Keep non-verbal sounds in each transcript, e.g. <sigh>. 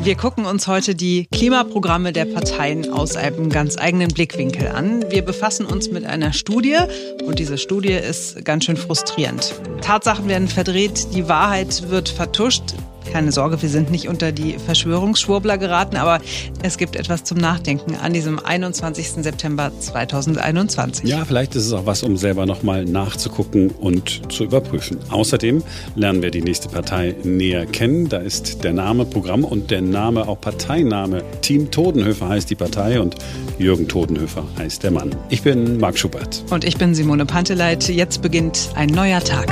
Wir gucken uns heute die Klimaprogramme der Parteien aus einem ganz eigenen Blickwinkel an. Wir befassen uns mit einer Studie und diese Studie ist ganz schön frustrierend. Tatsachen werden verdreht, die Wahrheit wird vertuscht. Keine Sorge, wir sind nicht unter die Verschwörungsschwurbler geraten, aber es gibt etwas zum Nachdenken an diesem 21. September 2021. Ja, vielleicht ist es auch was, um selber nochmal nachzugucken und zu überprüfen. Außerdem lernen wir die nächste Partei näher kennen. Da ist der Name Programm und der Name auch Parteiname. Team Todenhöfer heißt die Partei und Jürgen Todenhöfer heißt der Mann. Ich bin Marc Schubert. Und ich bin Simone Panteleit. Jetzt beginnt ein neuer Tag.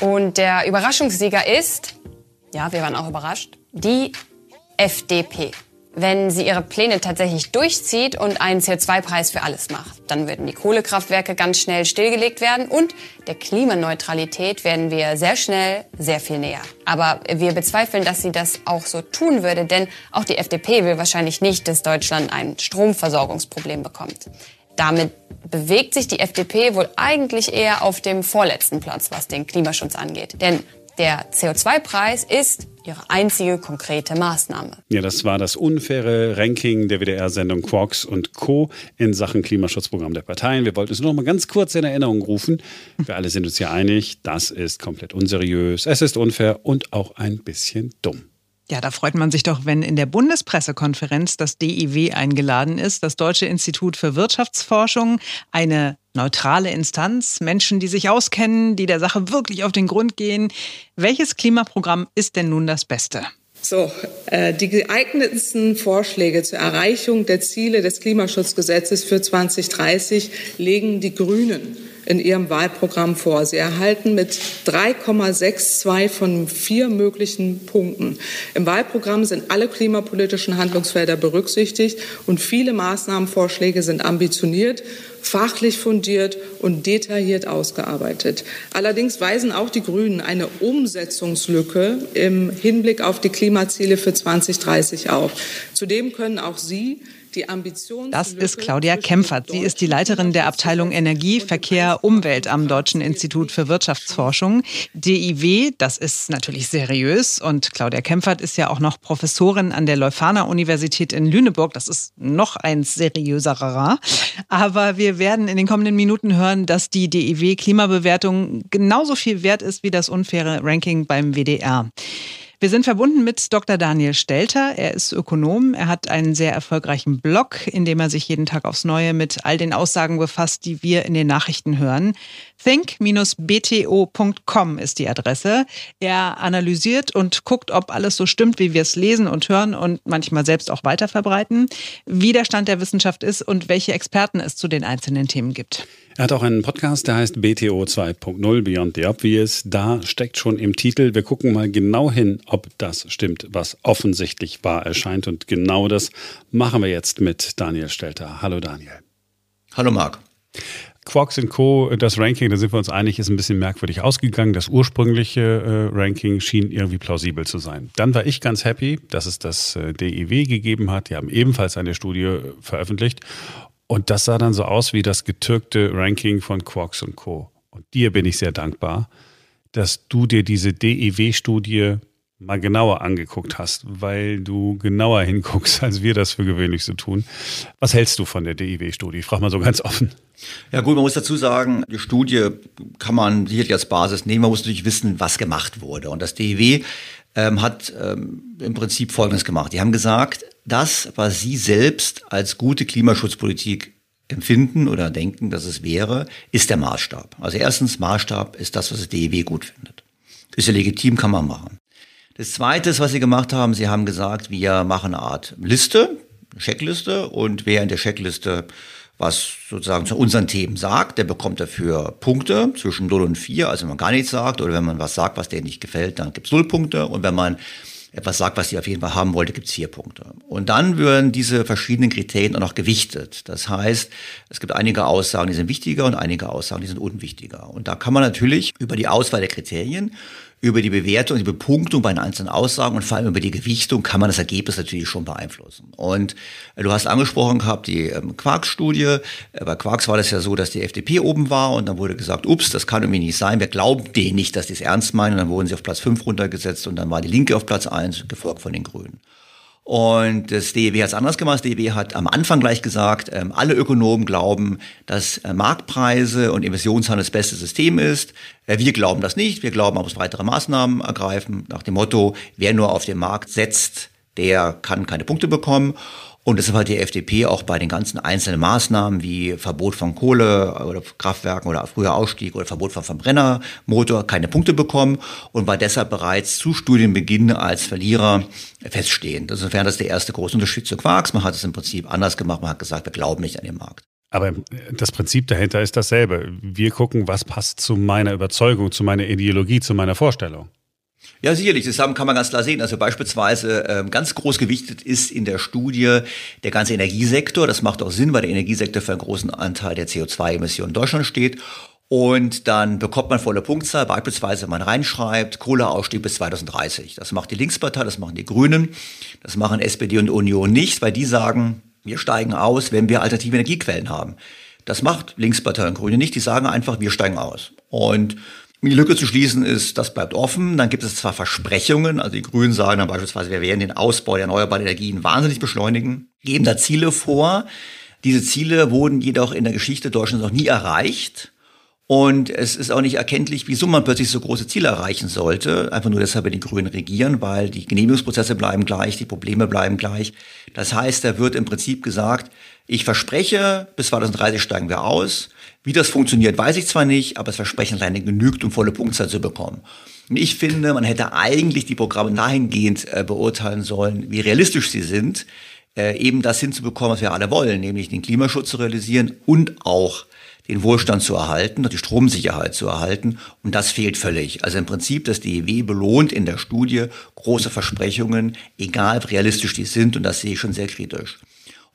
Und der Überraschungssieger ist, ja, wir waren auch überrascht, die FDP. Wenn sie ihre Pläne tatsächlich durchzieht und einen CO2-Preis für alles macht, dann würden die Kohlekraftwerke ganz schnell stillgelegt werden und der Klimaneutralität werden wir sehr schnell sehr viel näher. Aber wir bezweifeln, dass sie das auch so tun würde, denn auch die FDP will wahrscheinlich nicht, dass Deutschland ein Stromversorgungsproblem bekommt. Damit bewegt sich die FDP wohl eigentlich eher auf dem vorletzten Platz, was den Klimaschutz angeht. Denn der CO2-Preis ist ihre einzige konkrete Maßnahme. Ja, das war das unfaire Ranking der WDR-Sendung Quarks und Co. in Sachen Klimaschutzprogramm der Parteien. Wir wollten es nur noch mal ganz kurz in Erinnerung rufen. Wir alle sind uns ja einig, das ist komplett unseriös, es ist unfair und auch ein bisschen dumm. Ja, da freut man sich doch, wenn in der Bundespressekonferenz das DIW eingeladen ist, das Deutsche Institut für Wirtschaftsforschung, eine neutrale Instanz, Menschen, die sich auskennen, die der Sache wirklich auf den Grund gehen. Welches Klimaprogramm ist denn nun das Beste? So, äh, die geeignetsten Vorschläge zur Erreichung der Ziele des Klimaschutzgesetzes für 2030 legen die Grünen in ihrem Wahlprogramm vor. Sie erhalten mit 3,62 von vier möglichen Punkten. Im Wahlprogramm sind alle klimapolitischen Handlungsfelder berücksichtigt und viele Maßnahmenvorschläge sind ambitioniert fachlich fundiert und detailliert ausgearbeitet. Allerdings weisen auch die Grünen eine Umsetzungslücke im Hinblick auf die Klimaziele für 2030 auf. Zudem können auch Sie das ist Claudia Kempfert. Sie ist die Leiterin der Abteilung Energie, Verkehr, Umwelt am Deutschen Institut für Wirtschaftsforschung. DIW, das ist natürlich seriös. Und Claudia Kempfert ist ja auch noch Professorin an der Leuphana Universität in Lüneburg. Das ist noch ein seriöserer. Aber wir werden in den kommenden Minuten hören, dass die DIW Klimabewertung genauso viel wert ist wie das unfaire Ranking beim WDR. Wir sind verbunden mit Dr. Daniel Stelter. Er ist Ökonom. Er hat einen sehr erfolgreichen Blog, in dem er sich jeden Tag aufs Neue mit all den Aussagen befasst, die wir in den Nachrichten hören. think-bto.com ist die Adresse. Er analysiert und guckt, ob alles so stimmt, wie wir es lesen und hören und manchmal selbst auch weiterverbreiten, wie der Stand der Wissenschaft ist und welche Experten es zu den einzelnen Themen gibt. Er hat auch einen Podcast, der heißt BTO 2.0 Beyond the Obvious. Da steckt schon im Titel, wir gucken mal genau hin, ob das stimmt, was offensichtlich wahr erscheint. Und genau das machen wir jetzt mit Daniel Stelter. Hallo Daniel. Hallo Marc. Quarks Co., das Ranking, da sind wir uns einig, ist ein bisschen merkwürdig ausgegangen. Das ursprüngliche äh, Ranking schien irgendwie plausibel zu sein. Dann war ich ganz happy, dass es das äh, DIW gegeben hat. Die haben ebenfalls eine Studie veröffentlicht. Und das sah dann so aus wie das getürkte Ranking von Quarks und Co. Und dir bin ich sehr dankbar, dass du dir diese DIW-Studie mal genauer angeguckt hast, weil du genauer <laughs> hinguckst, als wir das für gewöhnlich so tun. Was hältst du von der DIW-Studie? Ich frage mal so ganz offen. Ja gut, man muss dazu sagen, die Studie kann man sicherlich als Basis nehmen. Man muss natürlich wissen, was gemacht wurde. Und das DIW ähm, hat ähm, im Prinzip Folgendes gemacht. Die haben gesagt, das, was sie selbst als gute Klimaschutzpolitik empfinden oder denken, dass es wäre, ist der Maßstab. Also erstens, Maßstab ist das, was das DEW gut findet. Ist ja legitim, kann man machen. Das Zweite, was sie gemacht haben, sie haben gesagt, wir machen eine Art Liste, Checkliste und wer in der Checkliste was sozusagen zu unseren Themen sagt, der bekommt dafür Punkte zwischen 0 und 4, also wenn man gar nichts sagt oder wenn man was sagt, was denen nicht gefällt, dann gibt's null Punkte und wenn man etwas sagt, was sie auf jeden Fall haben wollte, gibt's vier Punkte. Und dann würden diese verschiedenen Kriterien auch noch gewichtet. Das heißt, es gibt einige Aussagen, die sind wichtiger und einige Aussagen, die sind unwichtiger. Und da kann man natürlich über die Auswahl der Kriterien über die Bewertung, die Bepunktung bei den einzelnen Aussagen und vor allem über die Gewichtung kann man das Ergebnis natürlich schon beeinflussen. Und äh, du hast angesprochen gehabt, die ähm, Quarks-Studie. Äh, bei Quarks war das ja so, dass die FDP oben war und dann wurde gesagt, ups, das kann irgendwie nicht sein. Wir glauben denen nicht, dass die es ernst meinen. Und dann wurden sie auf Platz 5 runtergesetzt und dann war die Linke auf Platz 1, gefolgt von den Grünen. Und das DEW hat es anders gemacht. Das DEW hat am Anfang gleich gesagt, ähm, alle Ökonomen glauben, dass äh, Marktpreise und Emissionshandel das beste System ist. Äh, wir glauben das nicht. Wir glauben, man muss weitere Maßnahmen ergreifen nach dem Motto, wer nur auf den Markt setzt, der kann keine Punkte bekommen. Und deshalb hat die FDP auch bei den ganzen einzelnen Maßnahmen wie Verbot von Kohle oder Kraftwerken oder früher Ausstieg oder Verbot von Verbrennermotor keine Punkte bekommen und war deshalb bereits zu Studienbeginn als Verlierer feststehen. Insofern das ist der erste große Unterschied zu Quarks. Man hat es im Prinzip anders gemacht. Man hat gesagt, wir glauben nicht an den Markt. Aber das Prinzip dahinter ist dasselbe. Wir gucken, was passt zu meiner Überzeugung, zu meiner Ideologie, zu meiner Vorstellung. Ja, sicherlich. Das kann man ganz klar sehen. Also beispielsweise ähm, ganz groß gewichtet ist in der Studie der ganze Energiesektor. Das macht auch Sinn, weil der Energiesektor für einen großen Anteil der CO2-Emissionen in Deutschland steht. Und dann bekommt man volle Punktzahl, beispielsweise man reinschreibt, Kohleausstieg bis 2030. Das macht die Linkspartei, das machen die Grünen, das machen SPD und Union nicht, weil die sagen, wir steigen aus, wenn wir alternative Energiequellen haben. Das macht Linkspartei und Grüne nicht, die sagen einfach, wir steigen aus. Und die Lücke zu schließen ist, das bleibt offen. Dann gibt es zwar Versprechungen, also die Grünen sagen dann beispielsweise, wir werden den Ausbau der erneuerbaren Energien wahnsinnig beschleunigen, geben da Ziele vor. Diese Ziele wurden jedoch in der Geschichte Deutschlands noch nie erreicht. Und es ist auch nicht erkenntlich, wieso man plötzlich so große Ziele erreichen sollte. Einfach nur deshalb, wenn die Grünen regieren, weil die Genehmigungsprozesse bleiben gleich, die Probleme bleiben gleich. Das heißt, da wird im Prinzip gesagt, ich verspreche, bis 2030 steigen wir aus. Wie das funktioniert, weiß ich zwar nicht, aber das Versprechen alleine genügt, um volle Punktzahl zu bekommen. Und ich finde, man hätte eigentlich die Programme dahingehend äh, beurteilen sollen, wie realistisch sie sind, äh, eben das hinzubekommen, was wir alle wollen, nämlich den Klimaschutz zu realisieren und auch den Wohlstand zu erhalten und die Stromsicherheit zu erhalten. Und das fehlt völlig. Also im Prinzip, das DEW belohnt in der Studie große Versprechungen, egal wie realistisch die sind. Und das sehe ich schon sehr kritisch.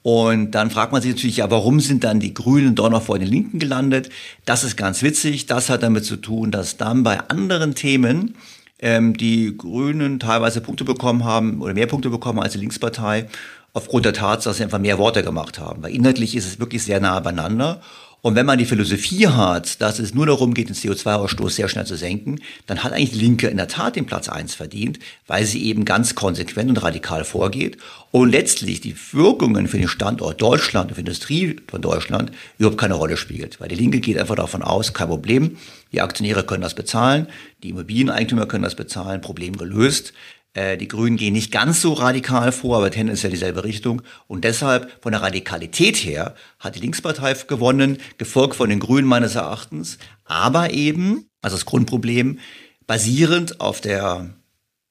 Und dann fragt man sich natürlich, ja, warum sind dann die Grünen doch noch vor den Linken gelandet? Das ist ganz witzig. Das hat damit zu tun, dass dann bei anderen Themen ähm, die Grünen teilweise Punkte bekommen haben oder mehr Punkte bekommen als die Linkspartei aufgrund der Tatsache, dass sie einfach mehr Worte gemacht haben. Weil inhaltlich ist es wirklich sehr nah beieinander. Und wenn man die Philosophie hat, dass es nur darum geht, den CO2-Ausstoß sehr schnell zu senken, dann hat eigentlich die Linke in der Tat den Platz eins verdient, weil sie eben ganz konsequent und radikal vorgeht und letztlich die Wirkungen für den Standort Deutschland und für die Industrie von Deutschland überhaupt keine Rolle spielt. Weil die Linke geht einfach davon aus, kein Problem, die Aktionäre können das bezahlen, die Immobilieneigentümer können das bezahlen, Problem gelöst. Äh, die Grünen gehen nicht ganz so radikal vor, aber tendenziell dieselbe Richtung. Und deshalb von der Radikalität her hat die Linkspartei gewonnen, gefolgt von den Grünen meines Erachtens. Aber eben, also das Grundproblem, basierend auf der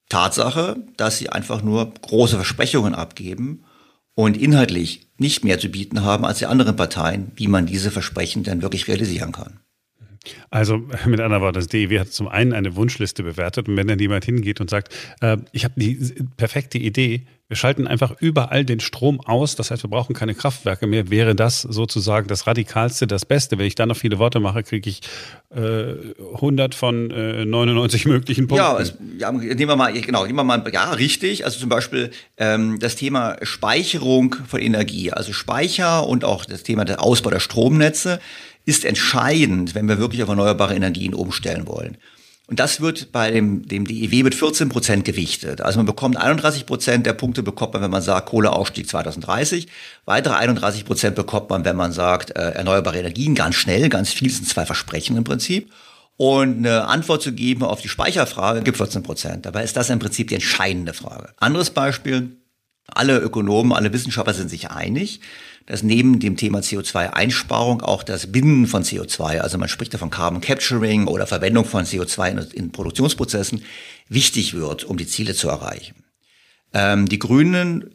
Tatsache, dass sie einfach nur große Versprechungen abgeben und inhaltlich nicht mehr zu bieten haben als die anderen Parteien, wie man diese Versprechen dann wirklich realisieren kann. Also <laughs> mit anderen Worten, das DEW hat zum einen eine Wunschliste bewertet und wenn dann jemand hingeht und sagt, äh, ich habe die perfekte Idee, wir schalten einfach überall den Strom aus, das heißt, wir brauchen keine Kraftwerke mehr, wäre das sozusagen das Radikalste, das Beste. Wenn ich da noch viele Worte mache, kriege ich äh, 100 von äh, 99 möglichen Punkten. Ja, es, ja, nehmen wir mal, genau, nehmen wir mal, ja, richtig. Also zum Beispiel ähm, das Thema Speicherung von Energie, also Speicher und auch das Thema der Ausbau der Stromnetze ist entscheidend, wenn wir wirklich auf erneuerbare Energien umstellen wollen. Und das wird bei dem, dem DEW mit 14 Prozent gewichtet. Also man bekommt 31 Prozent der Punkte bekommt man, wenn man sagt Kohleausstieg 2030. Weitere 31 Prozent bekommt man, wenn man sagt äh, erneuerbare Energien ganz schnell, ganz viel sind zwei Versprechen im Prinzip. Und eine Antwort zu geben auf die Speicherfrage gibt 14 Prozent. Dabei ist das im Prinzip die entscheidende Frage. Anderes Beispiel. Alle Ökonomen, alle Wissenschaftler sind sich einig, dass neben dem Thema CO2-Einsparung auch das Binden von CO2, also man spricht da von Carbon Capturing oder Verwendung von CO2 in, in Produktionsprozessen, wichtig wird, um die Ziele zu erreichen. Ähm, die Grünen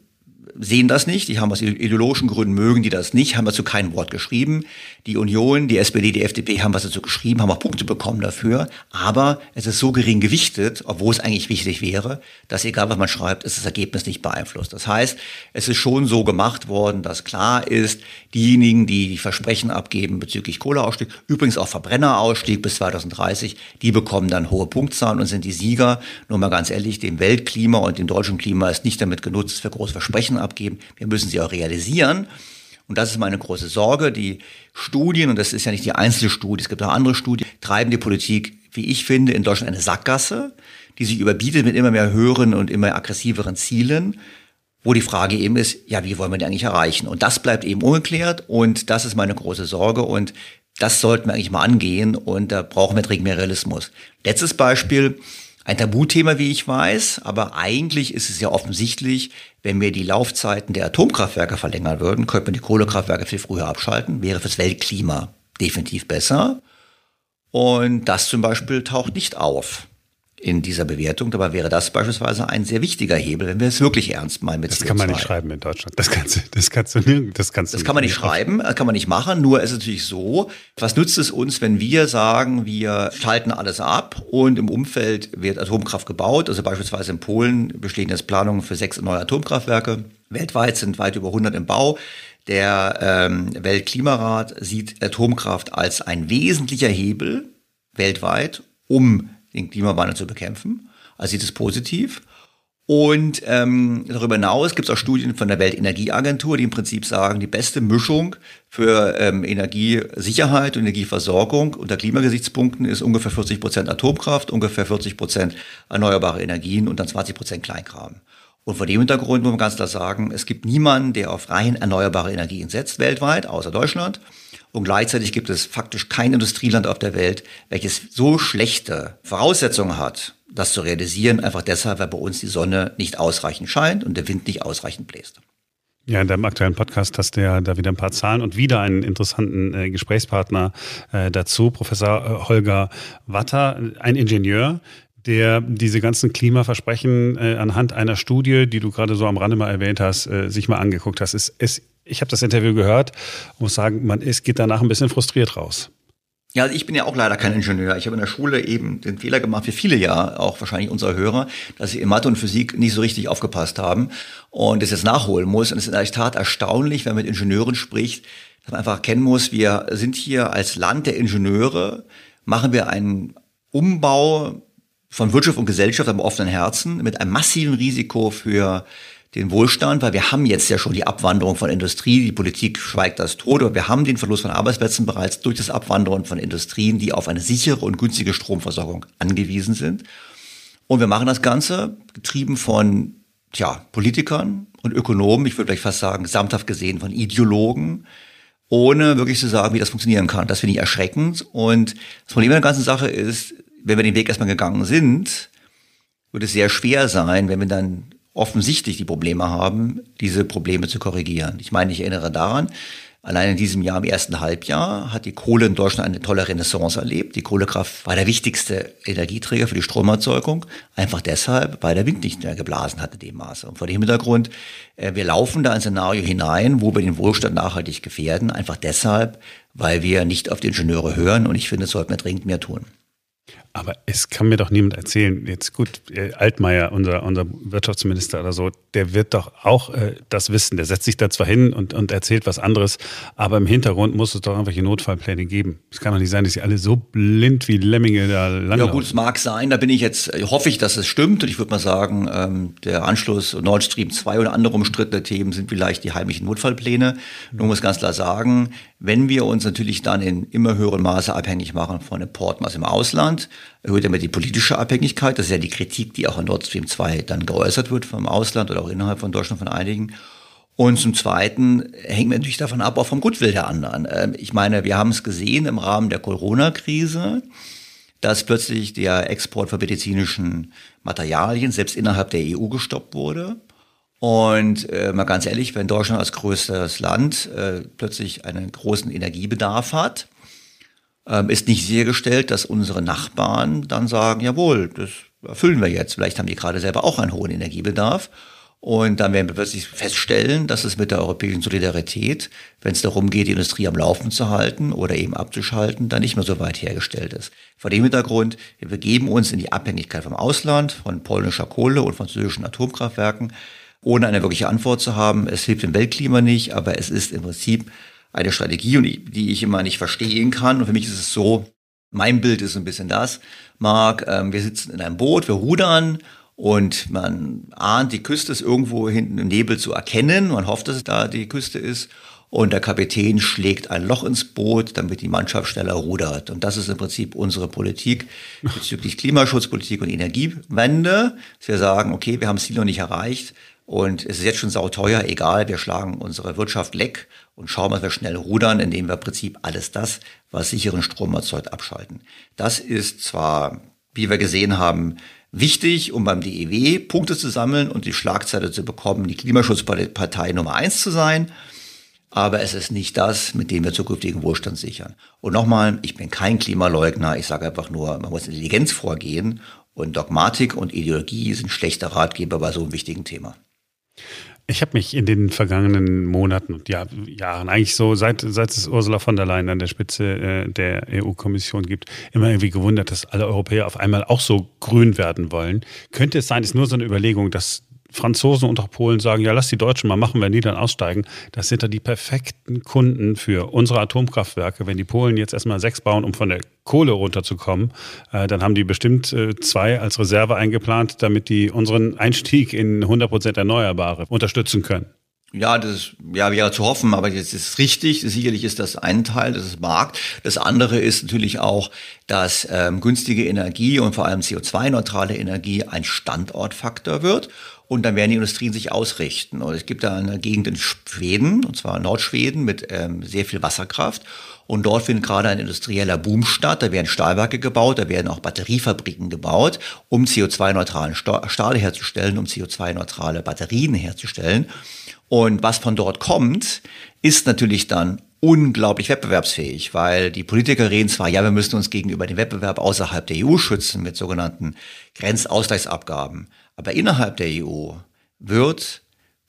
sehen das nicht. Die haben aus ideologischen Gründen mögen die das nicht, haben dazu kein Wort geschrieben. Die Union, die SPD, die FDP haben was dazu geschrieben, haben auch Punkte bekommen dafür. Aber es ist so gering gewichtet, obwohl es eigentlich wichtig wäre, dass egal was man schreibt, es das Ergebnis nicht beeinflusst. Das heißt, es ist schon so gemacht worden, dass klar ist, diejenigen, die die Versprechen abgeben bezüglich Kohleausstieg, übrigens auch Verbrennerausstieg bis 2030, die bekommen dann hohe Punktzahlen und sind die Sieger. Nur mal ganz ehrlich, dem Weltklima und dem deutschen Klima ist nicht damit genutzt, für große Versprechen abgeben. Wir müssen sie auch realisieren. Und das ist meine große Sorge. Die Studien, und das ist ja nicht die einzelne Studie, es gibt auch andere Studien, treiben die Politik, wie ich finde, in Deutschland eine Sackgasse, die sich überbietet mit immer mehr höheren und immer aggressiveren Zielen, wo die Frage eben ist, ja, wie wollen wir die eigentlich erreichen? Und das bleibt eben ungeklärt und das ist meine große Sorge und das sollten wir eigentlich mal angehen und da brauchen wir dringend mehr Realismus. Letztes Beispiel, ein Tabuthema, wie ich weiß, aber eigentlich ist es ja offensichtlich, wenn wir die Laufzeiten der Atomkraftwerke verlängern würden, könnte man die Kohlekraftwerke viel früher abschalten, wäre fürs Weltklima definitiv besser. Und das zum Beispiel taucht nicht auf in dieser Bewertung. Dabei wäre das beispielsweise ein sehr wichtiger Hebel, wenn wir es wirklich ernst meinen mit Das CO2. kann man nicht schreiben in Deutschland. Das kannst du, das kannst du, das kannst du. Das kann man nicht schreiben, das kann man nicht machen. Nur ist es natürlich so, was nützt es uns, wenn wir sagen, wir schalten alles ab und im Umfeld wird Atomkraft gebaut? Also beispielsweise in Polen bestehen jetzt Planungen für sechs neue Atomkraftwerke. Weltweit sind weit über 100 im Bau. Der ähm, Weltklimarat sieht Atomkraft als ein wesentlicher Hebel weltweit, um den Klimawandel zu bekämpfen. Also sieht es positiv. Und ähm, darüber hinaus gibt es auch Studien von der Weltenergieagentur, die im Prinzip sagen, die beste Mischung für ähm, Energiesicherheit und Energieversorgung unter Klimagesichtspunkten ist ungefähr 40 Prozent Atomkraft, ungefähr 40 Prozent erneuerbare Energien und dann 20 Prozent Kleinkram. Und vor dem Hintergrund muss man ganz klar sagen, es gibt niemanden, der auf rein erneuerbare Energien setzt weltweit, außer Deutschland. Und gleichzeitig gibt es faktisch kein Industrieland auf der Welt, welches so schlechte Voraussetzungen hat, das zu realisieren, einfach deshalb, weil bei uns die Sonne nicht ausreichend scheint und der Wind nicht ausreichend bläst. Ja, in deinem aktuellen Podcast hast du ja da wieder ein paar Zahlen und wieder einen interessanten äh, Gesprächspartner äh, dazu, Professor äh, Holger Watter, ein Ingenieur, der diese ganzen Klimaversprechen äh, anhand einer Studie, die du gerade so am Rande mal erwähnt hast, äh, sich mal angeguckt hast. Es, es, ich habe das Interview gehört und muss sagen, man ist, geht danach ein bisschen frustriert raus. Ja, also ich bin ja auch leider kein Ingenieur. Ich habe in der Schule eben den Fehler gemacht, wie viele ja, auch wahrscheinlich unsere Hörer, dass sie in Mathe und Physik nicht so richtig aufgepasst haben und das jetzt nachholen muss. Und es ist in der Tat erstaunlich, wenn man mit Ingenieuren spricht, dass man einfach erkennen muss, wir sind hier als Land der Ingenieure, machen wir einen Umbau von Wirtschaft und Gesellschaft am offenen Herzen mit einem massiven Risiko für den Wohlstand, weil wir haben jetzt ja schon die Abwanderung von Industrie, die Politik schweigt das tot, aber wir haben den Verlust von Arbeitsplätzen bereits durch das Abwandern von Industrien, die auf eine sichere und günstige Stromversorgung angewiesen sind. Und wir machen das Ganze getrieben von tja, Politikern und Ökonomen, ich würde vielleicht fast sagen, gesamthaft gesehen von Ideologen, ohne wirklich zu sagen, wie das funktionieren kann. Das finde ich erschreckend. Und das Problem der ganzen Sache ist, wenn wir den Weg erstmal gegangen sind, wird es sehr schwer sein, wenn wir dann offensichtlich die Probleme haben, diese Probleme zu korrigieren. Ich meine, ich erinnere daran, allein in diesem Jahr, im ersten Halbjahr, hat die Kohle in Deutschland eine tolle Renaissance erlebt. Die Kohlekraft war der wichtigste Energieträger für die Stromerzeugung, einfach deshalb, weil der Wind nicht mehr geblasen hatte dem Maße. Und vor dem Hintergrund, äh, wir laufen da ein Szenario hinein, wo wir den Wohlstand nachhaltig gefährden, einfach deshalb, weil wir nicht auf die Ingenieure hören. Und ich finde, das sollten wir dringend mehr tun. Aber es kann mir doch niemand erzählen, jetzt gut, äh, Altmaier, unser, unser Wirtschaftsminister oder so, der wird doch auch äh, das wissen. Der setzt sich da zwar hin und, und erzählt was anderes, aber im Hintergrund muss es doch irgendwelche Notfallpläne geben. Es kann doch nicht sein, dass sie alle so blind wie Lemminge da langlaufen. Ja gut, es mag sein, da bin ich jetzt, äh, hoffe ich, dass es stimmt. Und ich würde mal sagen, ähm, der Anschluss Nord Stream 2 und andere umstrittene Themen sind vielleicht die heimlichen Notfallpläne. Nur muss ganz klar sagen, wenn wir uns natürlich dann in immer höherem Maße abhängig machen von Importen aus dem Ausland, erhöht damit die politische Abhängigkeit. Das ist ja die Kritik, die auch an Nord Stream 2 dann geäußert wird vom Ausland oder auch innerhalb von Deutschland von einigen. Und zum Zweiten hängt man natürlich davon ab, auch vom Goodwill der anderen. Ähm, ich meine, wir haben es gesehen im Rahmen der Corona-Krise, dass plötzlich der Export von medizinischen Materialien selbst innerhalb der EU gestoppt wurde. Und äh, mal ganz ehrlich, wenn Deutschland als größtes Land äh, plötzlich einen großen Energiebedarf hat, ähm, ist nicht sichergestellt, dass unsere Nachbarn dann sagen, jawohl, das erfüllen wir jetzt. Vielleicht haben die gerade selber auch einen hohen Energiebedarf. Und dann werden wir plötzlich feststellen, dass es mit der europäischen Solidarität, wenn es darum geht, die Industrie am Laufen zu halten oder eben abzuschalten, dann nicht mehr so weit hergestellt ist. Vor dem Hintergrund, wir begeben uns in die Abhängigkeit vom Ausland, von polnischer Kohle und französischen Atomkraftwerken, ohne eine wirkliche Antwort zu haben. Es hilft dem Weltklima nicht, aber es ist im Prinzip eine Strategie, die ich immer nicht verstehen kann. Und für mich ist es so, mein Bild ist ein bisschen das, Marc, ähm, wir sitzen in einem Boot, wir rudern und man ahnt, die Küste ist irgendwo hinten im Nebel zu erkennen. Man hofft, dass es da die Küste ist. Und der Kapitän schlägt ein Loch ins Boot, damit die Mannschaft schneller rudert. Und das ist im Prinzip unsere Politik bezüglich Klimaschutzpolitik und Energiewende. Dass wir sagen, okay, wir haben das Ziel noch nicht erreicht. Und es ist jetzt schon sauteuer, egal, wir schlagen unsere Wirtschaft leck und schauen, dass wir schnell rudern, indem wir im Prinzip alles das, was sicheren Strom erzeugt, abschalten. Das ist zwar, wie wir gesehen haben, wichtig, um beim DEW Punkte zu sammeln und die Schlagzeile zu bekommen, die Klimaschutzpartei Nummer eins zu sein. Aber es ist nicht das, mit dem wir zukünftigen Wohlstand sichern. Und nochmal, ich bin kein Klimaleugner. Ich sage einfach nur, man muss Intelligenz vorgehen. Und Dogmatik und Ideologie sind schlechte Ratgeber bei so einem wichtigen Thema. Ich habe mich in den vergangenen Monaten und Jahr, Jahren, eigentlich so seit, seit es Ursula von der Leyen an der Spitze äh, der EU-Kommission gibt, immer irgendwie gewundert, dass alle Europäer auf einmal auch so grün werden wollen. Könnte es sein, ist nur so eine Überlegung, dass Franzosen und auch Polen sagen, ja, lass die Deutschen mal machen, wenn die dann aussteigen. Das sind da die perfekten Kunden für unsere Atomkraftwerke. Wenn die Polen jetzt erstmal sechs bauen, um von der Kohle runterzukommen, äh, dann haben die bestimmt äh, zwei als Reserve eingeplant, damit die unseren Einstieg in 100 Prozent Erneuerbare unterstützen können. Ja, das ja, wäre zu hoffen, aber jetzt ist richtig. Sicherlich ist das ein Teil, das ist Markt. Das andere ist natürlich auch, dass ähm, günstige Energie und vor allem CO2-neutrale Energie ein Standortfaktor wird. Und dann werden die Industrien sich ausrichten. Und es gibt da eine Gegend in Schweden, und zwar Nordschweden, mit ähm, sehr viel Wasserkraft. Und dort findet gerade ein industrieller Boom statt. Da werden Stahlwerke gebaut, da werden auch Batteriefabriken gebaut, um CO2-neutralen Stahl herzustellen, um CO2-neutrale Batterien herzustellen. Und was von dort kommt, ist natürlich dann unglaublich wettbewerbsfähig, weil die Politiker reden zwar, ja, wir müssen uns gegenüber dem Wettbewerb außerhalb der EU schützen mit sogenannten Grenzausgleichsabgaben, aber innerhalb der EU wird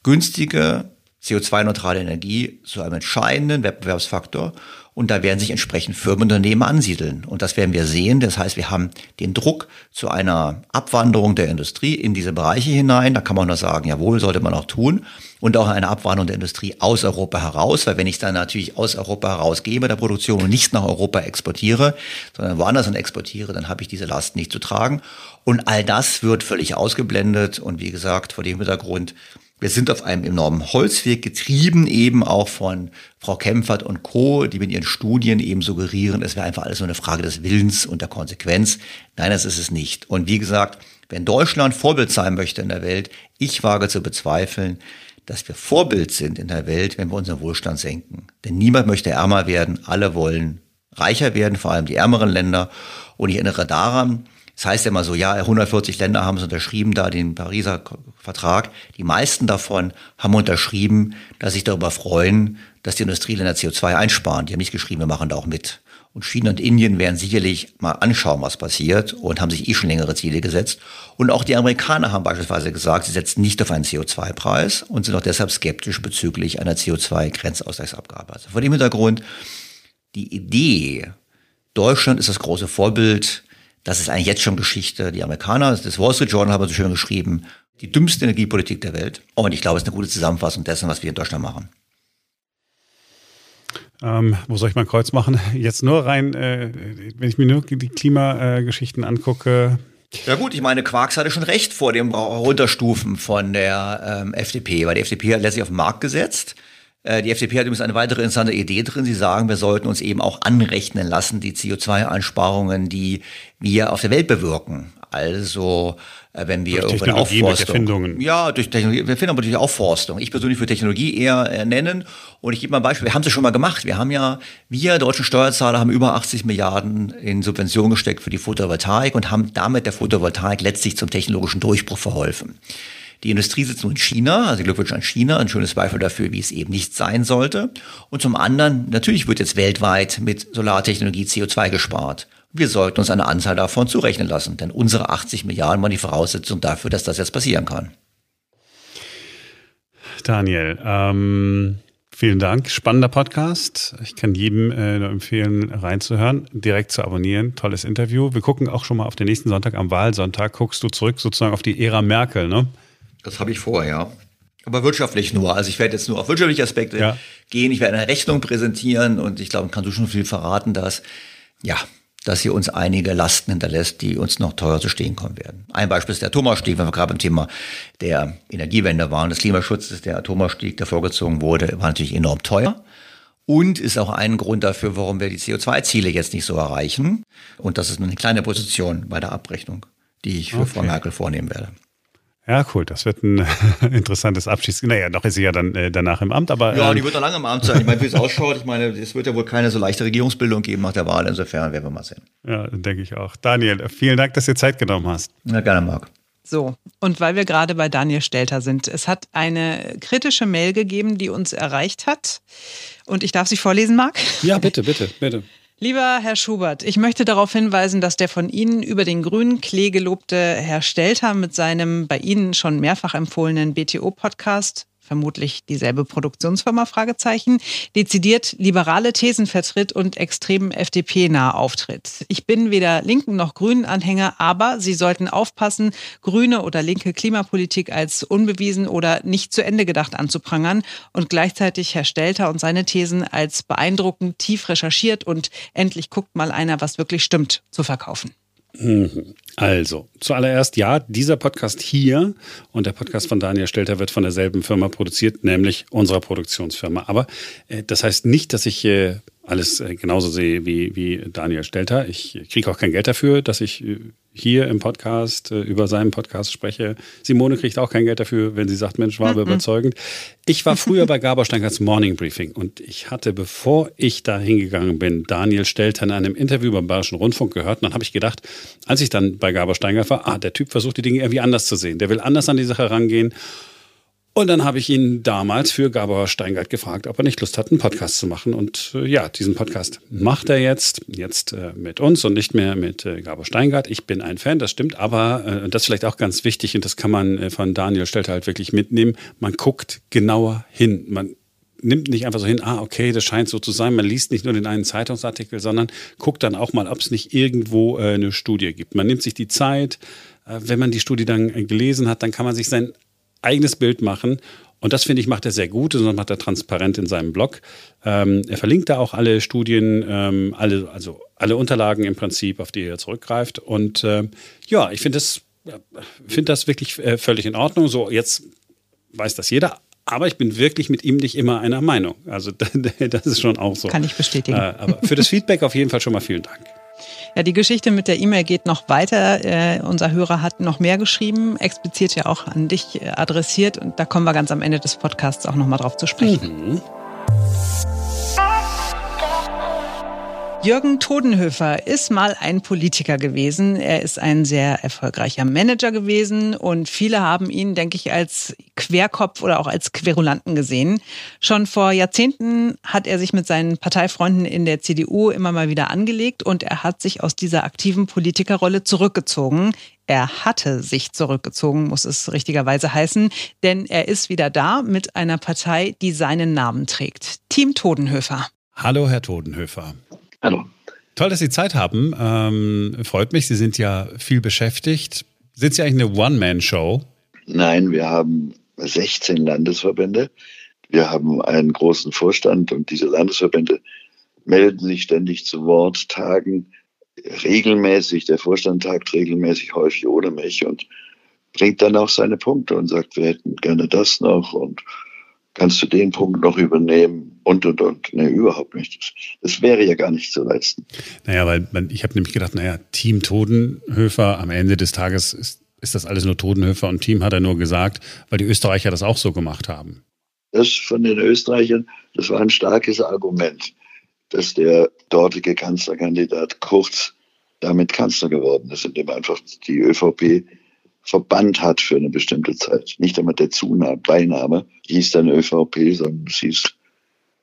günstige CO2-neutrale Energie zu einem entscheidenden Wettbewerbsfaktor und da werden sich entsprechend Firmenunternehmen ansiedeln. Und das werden wir sehen. Das heißt, wir haben den Druck zu einer Abwanderung der Industrie in diese Bereiche hinein. Da kann man nur sagen, jawohl, sollte man auch tun. Und auch eine Abwanderung der Industrie aus Europa heraus, weil wenn ich dann natürlich aus Europa herausgehe der Produktion und nicht nach Europa exportiere, sondern woanders hin exportiere, dann habe ich diese Last nicht zu tragen. Und all das wird völlig ausgeblendet. Und wie gesagt, vor dem Hintergrund wir sind auf einem enormen Holzweg getrieben, eben auch von Frau Kempfert und Co., die mit ihren Studien eben suggerieren, es wäre einfach alles nur eine Frage des Willens und der Konsequenz. Nein, das ist es nicht. Und wie gesagt, wenn Deutschland Vorbild sein möchte in der Welt, ich wage zu bezweifeln, dass wir Vorbild sind in der Welt, wenn wir unseren Wohlstand senken. Denn niemand möchte ärmer werden, alle wollen reicher werden, vor allem die ärmeren Länder. Und ich erinnere daran, das heißt ja immer so, ja, 140 Länder haben es unterschrieben, da den Pariser Vertrag. Die meisten davon haben unterschrieben, dass sich darüber freuen, dass die Industrieländer CO2 einsparen. Die haben nicht geschrieben, wir machen da auch mit. Und China und Indien werden sicherlich mal anschauen, was passiert und haben sich eh schon längere Ziele gesetzt. Und auch die Amerikaner haben beispielsweise gesagt, sie setzen nicht auf einen CO2-Preis und sind auch deshalb skeptisch bezüglich einer CO2-Grenzausgleichsabgabe. Also vor dem Hintergrund, die Idee, Deutschland ist das große Vorbild, das ist eigentlich jetzt schon Geschichte. Die Amerikaner, das Wall Street Journal haben so schön geschrieben, die dümmste Energiepolitik der Welt. Und ich glaube, es ist eine gute Zusammenfassung dessen, was wir in Deutschland machen. Ähm, wo soll ich mein Kreuz machen? Jetzt nur rein, äh, wenn ich mir nur die Klimageschichten angucke. Ja gut, ich meine, Quarks hatte schon recht vor dem Runterstufen von der ähm, FDP, weil die FDP hat letztlich auf den Markt gesetzt. Äh, die FDP hat übrigens eine weitere interessante Idee drin. Sie sagen, wir sollten uns eben auch anrechnen lassen, die CO2-Einsparungen, die wir auf der Welt bewirken. Also äh, wenn wir durch irgendwann Aufforstung. Ja, durch Technologie, wir finden aber durch Aufforstung. Ich persönlich würde Technologie eher äh, nennen. Und ich gebe mal ein Beispiel. Wir haben es schon mal gemacht. Wir haben ja, wir deutschen Steuerzahler haben über 80 Milliarden in Subventionen gesteckt für die Photovoltaik und haben damit der Photovoltaik letztlich zum technologischen Durchbruch verholfen. Die Industrie sitzt nun in China, also Glückwunsch an China, ein schönes Beispiel dafür, wie es eben nicht sein sollte. Und zum anderen, natürlich wird jetzt weltweit mit Solartechnologie CO2 gespart. Wir sollten uns eine Anzahl davon zurechnen lassen, denn unsere 80 Milliarden waren die Voraussetzung dafür, dass das jetzt passieren kann. Daniel. Ähm, vielen Dank. Spannender Podcast. Ich kann jedem äh, nur empfehlen, reinzuhören, direkt zu abonnieren. Tolles Interview. Wir gucken auch schon mal auf den nächsten Sonntag, am Wahlsonntag, guckst du zurück sozusagen auf die Ära Merkel, ne? Das habe ich vor, ja. Aber wirtschaftlich nur. Also ich werde jetzt nur auf wirtschaftliche Aspekte ja. gehen. Ich werde eine Rechnung präsentieren und ich glaube, kann du schon viel verraten, dass ja, dass sie uns einige Lasten hinterlässt, die uns noch teuer zu stehen kommen werden. Ein Beispiel ist der Atomausstieg, wenn wir gerade beim Thema der Energiewende waren, des Klimaschutzes, der Atomausstieg, der vorgezogen wurde, war natürlich enorm teuer. Und ist auch ein Grund dafür, warum wir die CO2-Ziele jetzt nicht so erreichen. Und das ist eine kleine Position bei der Abrechnung, die ich für okay. Frau Merkel vornehmen werde. Ja, cool. Das wird ein <laughs> interessantes Abschieß. Naja, noch ist sie ja dann äh, danach im Amt, aber. Ja, ähm, die wird noch lange im Amt sein. Ich meine, wie es ausschaut, ich meine, es wird ja wohl keine so leichte Regierungsbildung geben nach der Wahl. Insofern werden wir mal sehen. Ja, denke ich auch. Daniel, vielen Dank, dass du dir Zeit genommen hast. Ja, gerne, Marc. So, und weil wir gerade bei Daniel Stelter sind, es hat eine kritische Mail gegeben, die uns erreicht hat. Und ich darf sie vorlesen, Marc? Ja, bitte, bitte, bitte. Lieber Herr Schubert, ich möchte darauf hinweisen, dass der von Ihnen über den grünen Klee gelobte Herr Stelter mit seinem bei Ihnen schon mehrfach empfohlenen BTO-Podcast vermutlich dieselbe Produktionsfirma, Fragezeichen, dezidiert liberale Thesen vertritt und extrem FDP-nah auftritt. Ich bin weder linken noch grünen Anhänger, aber Sie sollten aufpassen, grüne oder linke Klimapolitik als unbewiesen oder nicht zu Ende gedacht anzuprangern und gleichzeitig Herr Stelter und seine Thesen als beeindruckend tief recherchiert und endlich guckt mal einer, was wirklich stimmt, zu verkaufen. Also, zuallererst ja, dieser Podcast hier und der Podcast von Daniel Stelter wird von derselben Firma produziert, nämlich unserer Produktionsfirma. Aber äh, das heißt nicht, dass ich äh, alles äh, genauso sehe wie, wie Daniel Stelter. Ich kriege auch kein Geld dafür, dass ich äh, hier im Podcast äh, über seinen Podcast spreche. Simone kriegt auch kein Geld dafür, wenn sie sagt, Mensch, war mhm. überzeugend. Ich war früher bei Gabor Steingarts Morning Briefing und ich hatte, bevor ich da hingegangen bin, Daniel Stelter in einem Interview beim Bayerischen Rundfunk gehört. Und dann habe ich gedacht, als ich dann bei Gabor Steingart war, ah, der Typ versucht die Dinge irgendwie anders zu sehen. Der will anders an die Sache rangehen. Und dann habe ich ihn damals für Gabor Steingart gefragt, ob er nicht Lust hat, einen Podcast zu machen. Und äh, ja, diesen Podcast macht er jetzt, jetzt äh, mit uns und nicht mehr mit äh, Gabor Steingart. Ich bin ein Fan, das stimmt, aber äh, das ist vielleicht auch ganz wichtig und das kann man äh, von Daniel Stelter halt wirklich mitnehmen. Man guckt genauer hin. Man nimmt nicht einfach so hin, ah, okay, das scheint so zu sein. Man liest nicht nur den einen Zeitungsartikel, sondern guckt dann auch mal, ob es nicht irgendwo äh, eine Studie gibt. Man nimmt sich die Zeit. wenn man die Studie dann gelesen hat, dann kann man sich sein eigenes Bild machen. Und das finde ich macht er sehr gut und das macht er transparent in seinem Blog. Ähm, er verlinkt da auch alle Studien, ähm, alle, also alle Unterlagen im Prinzip, auf die er zurückgreift. Und äh, ja, ich finde das, finde das wirklich äh, völlig in Ordnung. So, jetzt weiß das jeder. Aber ich bin wirklich mit ihm nicht immer einer Meinung. Also <laughs> das ist schon auch so. Kann ich bestätigen. Äh, aber für das Feedback auf jeden Fall schon mal vielen Dank. Ja, die Geschichte mit der E-Mail geht noch weiter. Äh, unser Hörer hat noch mehr geschrieben, explizit ja auch an dich äh, adressiert. Und da kommen wir ganz am Ende des Podcasts auch nochmal drauf zu sprechen. Mhm. Jürgen Todenhöfer ist mal ein Politiker gewesen. Er ist ein sehr erfolgreicher Manager gewesen und viele haben ihn, denke ich, als Querkopf oder auch als Querulanten gesehen. Schon vor Jahrzehnten hat er sich mit seinen Parteifreunden in der CDU immer mal wieder angelegt und er hat sich aus dieser aktiven Politikerrolle zurückgezogen. Er hatte sich zurückgezogen, muss es richtigerweise heißen, denn er ist wieder da mit einer Partei, die seinen Namen trägt. Team Todenhöfer. Hallo, Herr Todenhöfer. Hallo. Toll, dass Sie Zeit haben. Ähm, freut mich. Sie sind ja viel beschäftigt. Sind Sie eigentlich eine One-Man-Show? Nein, wir haben 16 Landesverbände. Wir haben einen großen Vorstand und diese Landesverbände melden sich ständig zu Wort, tagen regelmäßig. Der Vorstand tagt regelmäßig, häufig ohne mich und bringt dann auch seine Punkte und sagt, wir hätten gerne das noch und kannst du den Punkt noch übernehmen und und und. Nee, überhaupt nicht. Das, wäre ja gar nicht zu leisten. Naja, weil man, ich habe nämlich gedacht, naja, Team Todenhöfer, am Ende des Tages ist, ist das alles nur Todenhöfer und Team hat er nur gesagt, weil die Österreicher das auch so gemacht haben. Das von den Österreichern, das war ein starkes Argument, dass der dortige Kanzlerkandidat Kurz damit Kanzler geworden ist, indem einfach die ÖVP verbannt hat für eine bestimmte Zeit. Nicht einmal der Zunahme, Beiname hieß dann ÖVP, sondern es hieß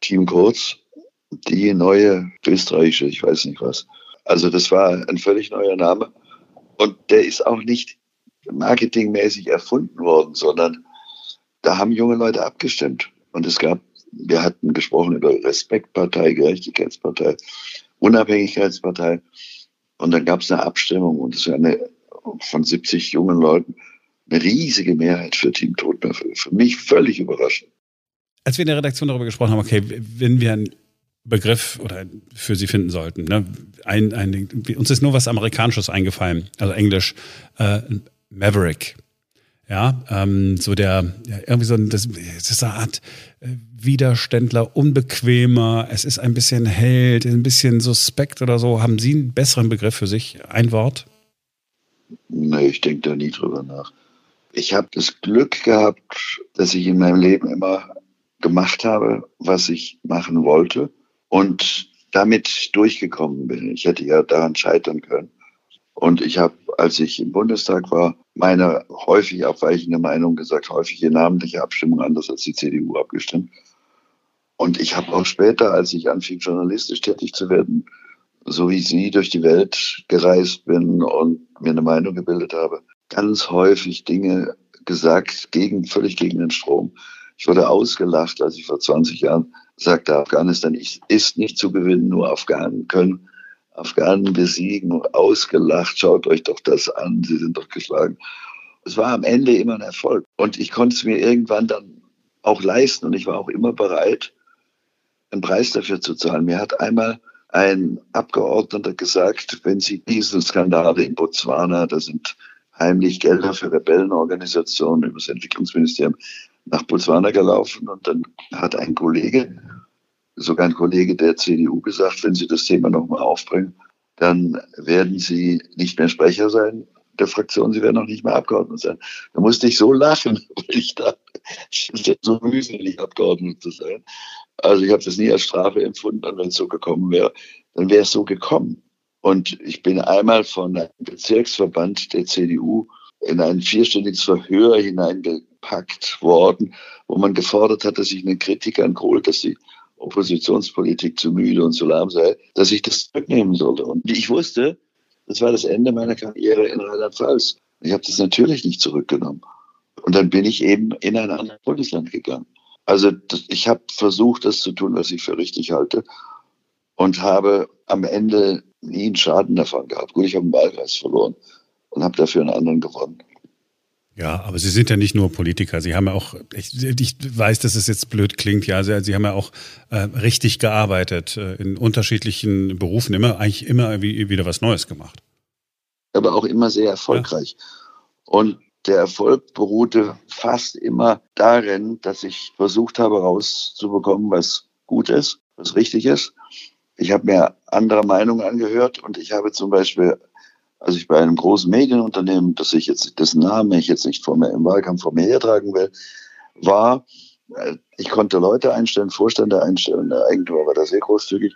Team Kurz, die neue österreichische, ich weiß nicht was. Also das war ein völlig neuer Name und der ist auch nicht marketingmäßig erfunden worden, sondern da haben junge Leute abgestimmt. Und es gab, wir hatten gesprochen über Respektpartei, Gerechtigkeitspartei, Unabhängigkeitspartei. Und dann gab es eine Abstimmung und es war eine von 70 jungen Leuten eine riesige Mehrheit für Team Todmörfel. Für mich völlig überraschend. Als wir in der Redaktion darüber gesprochen haben, okay, wenn wir einen Begriff oder für Sie finden sollten, ne, ein, ein, uns ist nur was Amerikanisches eingefallen, also Englisch, äh, Maverick. Ja, ähm, so der, ja, irgendwie so ein, das, das ist eine Art äh, Widerständler, unbequemer, es ist ein bisschen Held, ein bisschen suspekt oder so. Haben Sie einen besseren Begriff für sich? Ein Wort? Nee, ich denke da nie drüber nach. Ich habe das Glück gehabt, dass ich in meinem Leben immer gemacht habe, was ich machen wollte und damit durchgekommen bin. Ich hätte ja daran scheitern können. Und ich habe, als ich im Bundestag war, meine häufig abweichende Meinung gesagt, häufig in namentlicher Abstimmung anders als die CDU abgestimmt. Und ich habe auch später, als ich anfing, journalistisch tätig zu werden, so wie Sie durch die Welt gereist bin und mir eine Meinung gebildet habe, ganz häufig Dinge gesagt, gegen, völlig gegen den Strom. Ich wurde ausgelacht, als ich vor 20 Jahren sagte, Afghanistan ist nicht zu gewinnen, nur Afghanen können Afghanen besiegen, ausgelacht, schaut euch doch das an, sie sind doch geschlagen. Es war am Ende immer ein Erfolg. Und ich konnte es mir irgendwann dann auch leisten und ich war auch immer bereit, einen Preis dafür zu zahlen. Mir hat einmal ein Abgeordneter gesagt, wenn Sie diesen Skandal in Botswana, da sind heimlich Gelder für Rebellenorganisationen über das Entwicklungsministerium nach Botswana gelaufen und dann hat ein Kollege sogar ein Kollege der CDU gesagt, wenn Sie das Thema nochmal aufbringen, dann werden Sie nicht mehr Sprecher sein der Fraktion, Sie werden auch nicht mehr Abgeordnet sein. Da musste ich so lachen, <laughs> weil ich da so mühselig Abgeordnet zu sein. Also ich habe das nie als Strafe empfunden, wenn es so gekommen wäre, dann wäre es so gekommen. Und ich bin einmal von einem Bezirksverband der CDU in ein vierstündiges Verhör hineingepackt worden, wo man gefordert hat, dass ich eine Kritik an Kohl, dass sie Oppositionspolitik zu müde und zu lahm sei, dass ich das zurücknehmen sollte. Und ich wusste, das war das Ende meiner Karriere in Rheinland-Pfalz. Ich habe das natürlich nicht zurückgenommen. Und dann bin ich eben in ein anderes Bundesland gegangen. Also das, ich habe versucht, das zu tun, was ich für richtig halte und habe am Ende nie einen Schaden davon gehabt. Gut, ich habe einen Wahlkreis verloren und habe dafür einen anderen gewonnen. Ja, aber Sie sind ja nicht nur Politiker. Sie haben ja auch, ich, ich weiß, dass es jetzt blöd klingt, ja, Sie, Sie haben ja auch äh, richtig gearbeitet, äh, in unterschiedlichen Berufen, immer, eigentlich immer wie, wieder was Neues gemacht. Aber auch immer sehr erfolgreich. Ja. Und der Erfolg beruhte fast immer darin, dass ich versucht habe, rauszubekommen, was gut ist, was richtig ist. Ich habe mir andere Meinungen angehört und ich habe zum Beispiel als ich bei einem großen Medienunternehmen, das ich jetzt, dessen Namen ich jetzt nicht vor mir im Wahlkampf vor mir hertragen will, war, äh, ich konnte Leute einstellen, Vorstände einstellen, der Eigentümer war da sehr großzügig.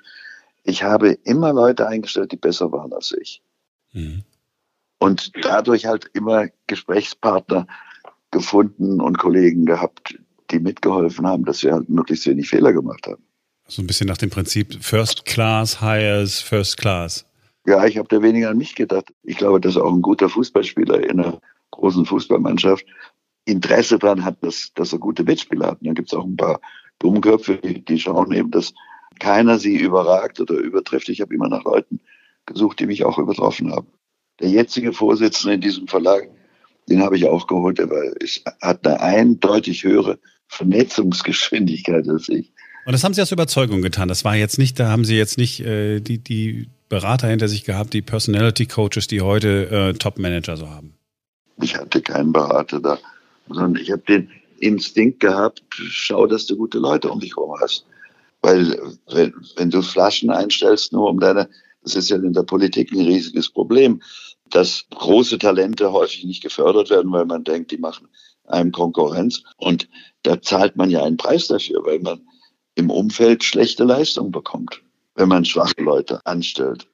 Ich habe immer Leute eingestellt, die besser waren als ich. Mhm. Und dadurch halt immer Gesprächspartner gefunden und Kollegen gehabt, die mitgeholfen haben, dass wir halt möglichst wenig Fehler gemacht haben. So ein bisschen nach dem Prinzip First Class hires First Class. Ja, ich habe da weniger an mich gedacht. Ich glaube, dass auch ein guter Fußballspieler in einer großen Fußballmannschaft Interesse daran hat, dass, dass er gute Mitspieler hat. Und dann gibt es auch ein paar Dummköpfe, die, die schauen eben, dass keiner sie überragt oder übertrifft. Ich habe immer nach Leuten gesucht, die mich auch übertroffen haben. Der jetzige Vorsitzende in diesem Verlag, den habe ich auch geholt, weil es hat eine eindeutig höhere Vernetzungsgeschwindigkeit als ich. Und das haben Sie aus Überzeugung getan. Das war jetzt nicht, da haben Sie jetzt nicht äh, die, die Berater hinter sich gehabt, die Personality Coaches, die heute äh, Top-Manager so haben? Ich hatte keinen Berater da, sondern ich habe den Instinkt gehabt, schau, dass du gute Leute um dich herum hast. Weil wenn, wenn du Flaschen einstellst, nur um deine, das ist ja in der Politik ein riesiges Problem, dass große Talente häufig nicht gefördert werden, weil man denkt, die machen einem Konkurrenz. Und da zahlt man ja einen Preis dafür, weil man im Umfeld schlechte Leistung bekommt wenn man schwache Leute anstellt.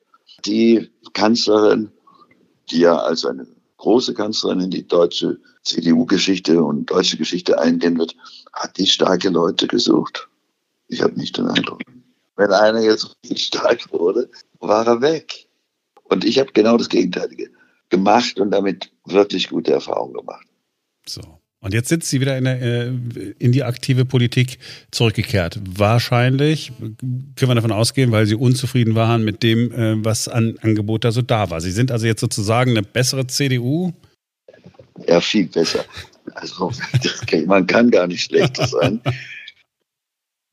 Die Kanzlerin, die ja als eine große Kanzlerin in die deutsche CDU-Geschichte und deutsche Geschichte eingehen wird, hat die starke Leute gesucht. Ich habe nicht den Eindruck. Wenn einer jetzt stark wurde, war er weg. Und ich habe genau das Gegenteilige gemacht und damit wirklich gute Erfahrungen gemacht. So. Und jetzt sind Sie wieder in, der, äh, in, die aktive Politik zurückgekehrt. Wahrscheinlich können wir davon ausgehen, weil Sie unzufrieden waren mit dem, äh, was an Angebot da so da war. Sie sind also jetzt sozusagen eine bessere CDU? Ja, viel besser. Also man kann gar nicht schlechter sein.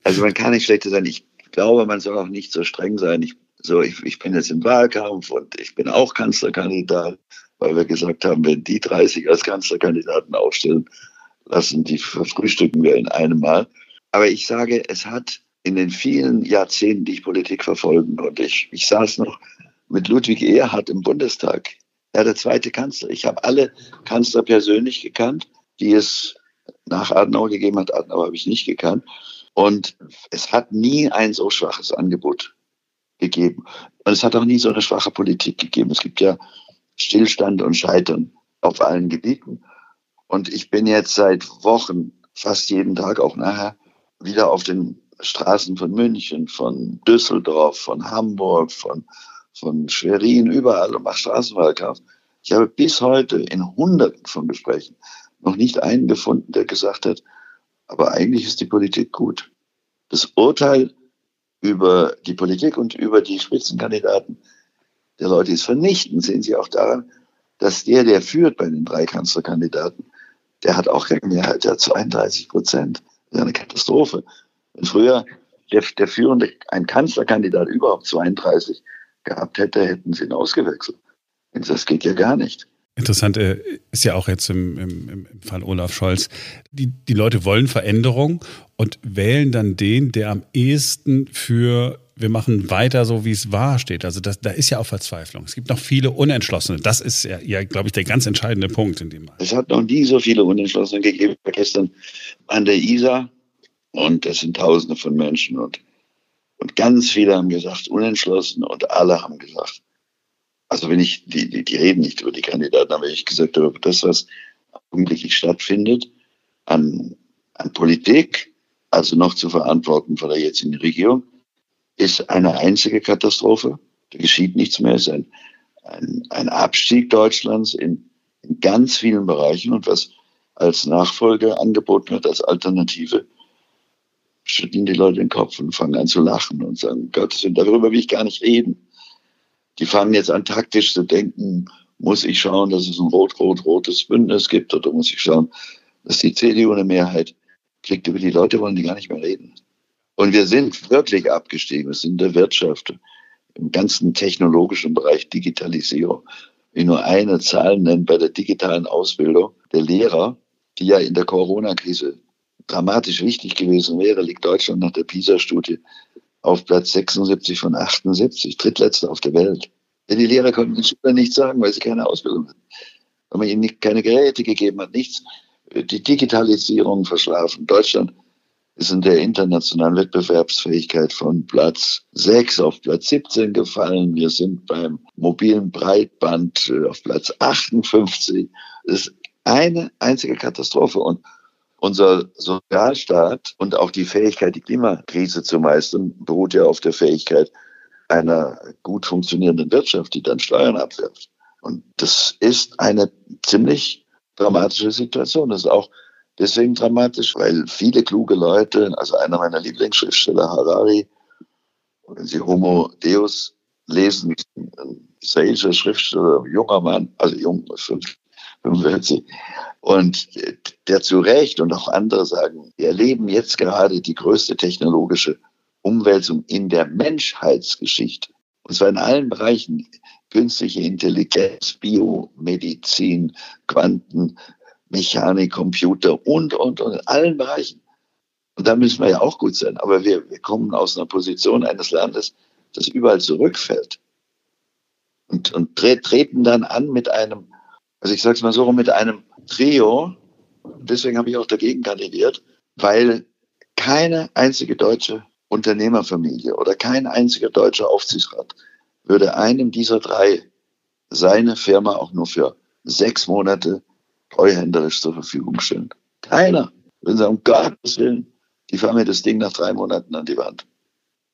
Also man kann nicht schlechter sein. Ich glaube, man soll auch nicht so streng sein. Ich, so, ich, ich bin jetzt im Wahlkampf und ich bin auch Kanzlerkandidat weil wir gesagt haben, wenn die 30 als Kanzlerkandidaten aufstellen, lassen die verfrühstücken wir in einem Mal. Aber ich sage, es hat in den vielen Jahrzehnten, die ich Politik verfolgen konnte, ich, ich saß noch mit Ludwig Erhard im Bundestag. Er der zweite Kanzler. Ich habe alle Kanzler persönlich gekannt, die es nach Adenauer gegeben hat. Adenauer habe ich nicht gekannt. Und es hat nie ein so schwaches Angebot gegeben. Und es hat auch nie so eine schwache Politik gegeben. Es gibt ja Stillstand und Scheitern auf allen Gebieten. Und ich bin jetzt seit Wochen, fast jeden Tag auch nachher, wieder auf den Straßen von München, von Düsseldorf, von Hamburg, von, von Schwerin, überall und mache Straßenwahlkampf. Ich habe bis heute in Hunderten von Gesprächen noch nicht einen gefunden, der gesagt hat, aber eigentlich ist die Politik gut. Das Urteil über die Politik und über die Spitzenkandidaten der Leute ist vernichtend. Sehen Sie auch daran, dass der, der führt bei den drei Kanzlerkandidaten, der hat auch keine Mehrheit, der hat 32 Prozent. Das ist eine Katastrophe. Wenn früher der, der führende, ein Kanzlerkandidat überhaupt 32 gehabt hätte, hätten sie ihn ausgewechselt. Das geht ja gar nicht. Interessant äh, ist ja auch jetzt im, im, im Fall Olaf Scholz, die, die Leute wollen Veränderung und wählen dann den, der am ehesten für wir machen weiter so, wie es war, steht. Also das, da ist ja auch Verzweiflung. Es gibt noch viele Unentschlossene. Das ist ja, ja glaube ich, der ganz entscheidende Punkt in dem Fall. Es hat noch nie so viele Unentschlossene gegeben gestern an der Isar. Und das sind Tausende von Menschen. Und, und ganz viele haben gesagt, unentschlossen. Und alle haben gesagt, also wenn ich, die, die, die reden nicht über die Kandidaten, aber ich gesagt habe, das, was augenblicklich stattfindet, an, an Politik, also noch zu verantworten von der jetzigen Regierung, ist eine einzige Katastrophe. Da geschieht nichts mehr. Es ist ein, ein, ein Abstieg Deutschlands in, in ganz vielen Bereichen. Und was als Nachfolge angeboten wird, als Alternative, schütteln die Leute den Kopf und fangen an zu lachen und sagen, Gottes Willen, darüber will ich gar nicht reden. Die fangen jetzt an, taktisch zu denken, muss ich schauen, dass es ein rot-rot-rotes Bündnis gibt oder muss ich schauen, dass die CDU eine Mehrheit kriegt. Über die Leute wollen die gar nicht mehr reden. Und wir sind wirklich abgestiegen. Wir sind in der Wirtschaft, im ganzen technologischen Bereich Digitalisierung. Wie nur eine Zahl nennen bei der digitalen Ausbildung der Lehrer, die ja in der Corona-Krise dramatisch wichtig gewesen wäre, liegt Deutschland nach der PISA-Studie auf Platz 76 von 78, drittletzter auf der Welt. Denn die Lehrer konnten den Schülern nichts sagen, weil sie keine Ausbildung hatten. Weil man ihnen keine Geräte gegeben hat, nichts. Die Digitalisierung verschlafen. Deutschland ist in der internationalen Wettbewerbsfähigkeit von Platz 6 auf Platz 17 gefallen. Wir sind beim mobilen Breitband äh, auf Platz 58. Das ist eine einzige Katastrophe. Und unser Sozialstaat und auch die Fähigkeit, die Klimakrise zu meistern, beruht ja auf der Fähigkeit einer gut funktionierenden Wirtschaft, die dann Steuern abwirft. Und das ist eine ziemlich dramatische Situation. Das ist auch deswegen dramatisch, weil viele kluge Leute, also einer meiner Lieblingsschriftsteller, Harari, wenn Sie Homo Deus lesen, ein israelischer Schriftsteller, junger Mann, also jung, 45, und der zu Recht und auch andere sagen, wir erleben jetzt gerade die größte technologische Umwälzung in der Menschheitsgeschichte. Und zwar in allen Bereichen. Künstliche Intelligenz, Biomedizin, Quanten, Mechanik, Computer und, und, und in allen Bereichen. Und da müssen wir ja auch gut sein. Aber wir, wir kommen aus einer Position eines Landes, das überall zurückfällt. Und, und treten dann an mit einem, also ich sage es mal so, mit einem Trio. Deswegen habe ich auch dagegen kandidiert, weil keine einzige deutsche Unternehmerfamilie oder kein einziger deutscher Aufsichtsrat würde einem dieser drei seine Firma auch nur für sechs Monate treuhänderisch zur Verfügung stellen. Keiner. Wenn sie um Gottes Willen, die fahren mir das Ding nach drei Monaten an die Wand.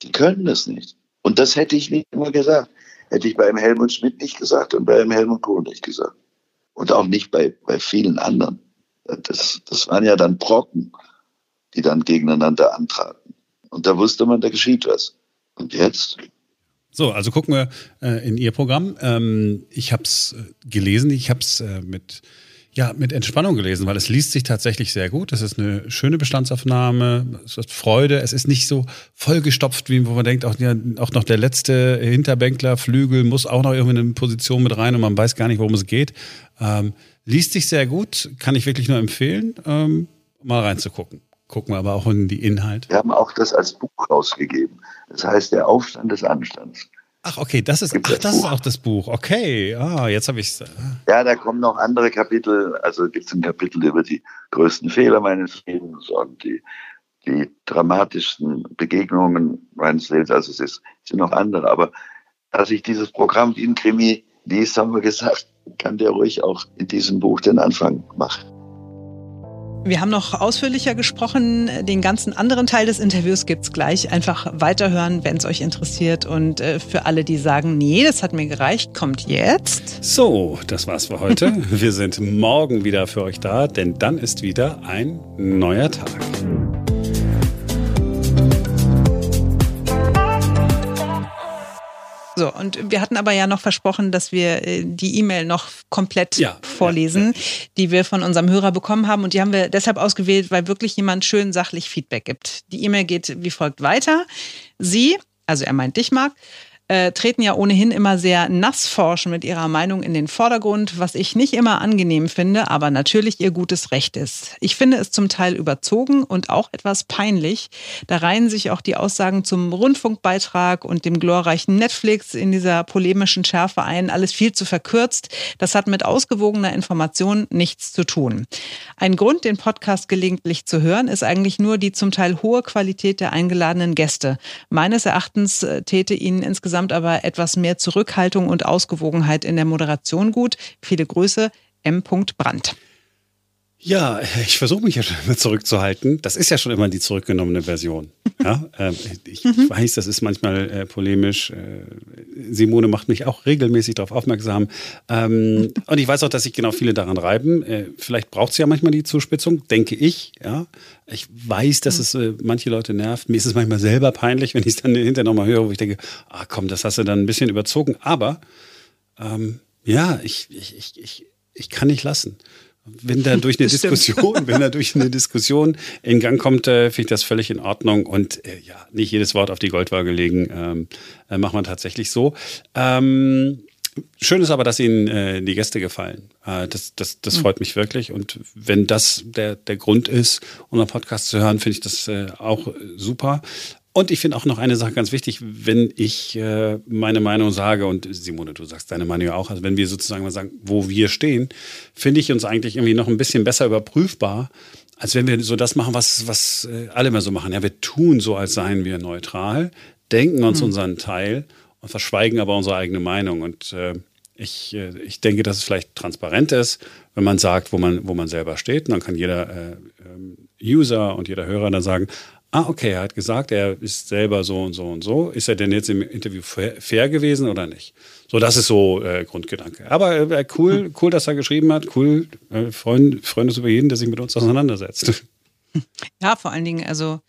Die können das nicht. Und das hätte ich nicht immer gesagt. Hätte ich beim Helmut Schmidt nicht gesagt und beim Helmut Kohl nicht gesagt. Und auch nicht bei, bei vielen anderen. das, das waren ja dann Brocken, die dann gegeneinander antraten. Und da wusste man, da geschieht was. Und jetzt? So, also gucken wir äh, in Ihr Programm. Ähm, ich habe es äh, gelesen, ich habe es äh, mit ja, mit Entspannung gelesen, weil es liest sich tatsächlich sehr gut. Es ist eine schöne Bestandsaufnahme, es ist Freude, es ist nicht so vollgestopft, wie wo man denkt, auch, auch noch der letzte Hinterbänkler, Flügel muss auch noch irgendwie in eine Position mit rein und man weiß gar nicht, worum es geht. Ähm, liest sich sehr gut, kann ich wirklich nur empfehlen, ähm, mal reinzugucken. Gucken wir aber auch in die Inhalte. Wir haben auch das als Buch rausgegeben. Das heißt, der Aufstand des Anstands. Ach, okay, das ist, ach, das, ist auch das Buch. Okay, ah, jetzt habe ich es. Äh. Ja, da kommen noch andere Kapitel. Also gibt es ein Kapitel über die größten Fehler meines Lebens und die, die dramatischsten Begegnungen meines Lebens. Also es, ist, es sind noch andere. Aber als ich dieses Programm wie ein Krimi liest, haben wir gesagt, kann der ruhig auch in diesem Buch den Anfang machen. Wir haben noch ausführlicher gesprochen. Den ganzen anderen Teil des Interviews gibt's gleich. Einfach weiterhören, wenn es euch interessiert. Und äh, für alle, die sagen, nee, das hat mir gereicht, kommt jetzt. So, das war's für heute. Wir sind morgen wieder für euch da, denn dann ist wieder ein neuer Tag. So, und wir hatten aber ja noch versprochen, dass wir äh, die E-Mail noch komplett ja, vorlesen, ja, ja. die wir von unserem Hörer bekommen haben. Und die haben wir deshalb ausgewählt, weil wirklich jemand schön sachlich Feedback gibt. Die E-Mail geht wie folgt weiter. Sie, also er meint dich, Marc, äh, treten ja ohnehin immer sehr nass forschen mit ihrer Meinung in den Vordergrund, was ich nicht immer angenehm finde, aber natürlich ihr gutes Recht ist. Ich finde es zum Teil überzogen und auch etwas peinlich. Da reihen sich auch die Aussagen zum Rundfunkbeitrag und dem glorreichen Netflix in dieser polemischen Schärfe ein. Alles viel zu verkürzt. Das hat mit ausgewogener Information nichts zu tun. Ein Grund, den Podcast gelegentlich zu hören, ist eigentlich nur die zum Teil hohe Qualität der eingeladenen Gäste. Meines Erachtens äh, täte ihnen insgesamt insgesamt aber etwas mehr Zurückhaltung und Ausgewogenheit in der Moderation gut. Viele Grüße, M. Brandt. Ja, <laughs> ich versuche mich ja schon immer zurückzuhalten. Das ist ja schon immer die zurückgenommene Version. <laughs> Ja, äh, ich, mhm. weiß, das ist manchmal äh, polemisch. Äh, Simone macht mich auch regelmäßig darauf aufmerksam. Ähm, und ich weiß auch, dass sich genau viele daran reiben. Äh, vielleicht braucht es ja manchmal die Zuspitzung, denke ich. Ja, ich weiß, dass mhm. es äh, manche Leute nervt. Mir ist es manchmal selber peinlich, wenn ich es dann hinterher nochmal höre, wo ich denke, ah komm, das hast du dann ein bisschen überzogen. Aber ähm, ja, ich, ich, ich, ich, ich kann nicht lassen wenn da durch eine Diskussion, wenn da durch eine Diskussion in Gang kommt, äh, finde ich das völlig in Ordnung und äh, ja, nicht jedes Wort auf die Goldwaage legen, ähm, äh, macht man tatsächlich so. Ähm, schön ist aber, dass Ihnen äh, die Gäste gefallen. Äh, das das, das hm. freut mich wirklich und wenn das der, der Grund ist, unseren Podcast zu hören, finde ich das äh, auch super. Und ich finde auch noch eine Sache ganz wichtig, wenn ich äh, meine Meinung sage, und Simone, du sagst deine Meinung ja auch, also wenn wir sozusagen mal sagen, wo wir stehen, finde ich uns eigentlich irgendwie noch ein bisschen besser überprüfbar, als wenn wir so das machen, was, was äh, alle immer so machen. Ja, wir tun so, als seien wir neutral, denken uns mhm. unseren Teil und verschweigen aber unsere eigene Meinung. Und äh, ich, äh, ich denke, dass es vielleicht transparent ist, wenn man sagt, wo man, wo man selber steht. Und dann kann jeder äh, ähm, User und jeder Hörer dann sagen, ah, okay, er hat gesagt, er ist selber so und so und so. Ist er denn jetzt im Interview fair, gewesen oder nicht? So, das ist so äh, Grundgedanke. Aber äh, cool, hm. cool, dass er geschrieben hat. Cool, äh, freuen, freuen uns über jeden, der sich mit uns auseinandersetzt. Ja, vor allen Dingen, also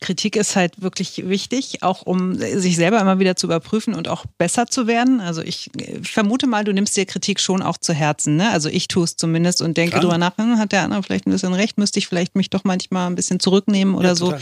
Kritik ist halt wirklich wichtig, auch um sich selber immer wieder zu überprüfen und auch besser zu werden. Also ich vermute mal, du nimmst dir Kritik schon auch zu Herzen. Ne? Also ich tue es zumindest und denke Klar. drüber nach, hm, hat der andere vielleicht ein bisschen recht, müsste ich vielleicht mich doch manchmal ein bisschen zurücknehmen oder ja, so.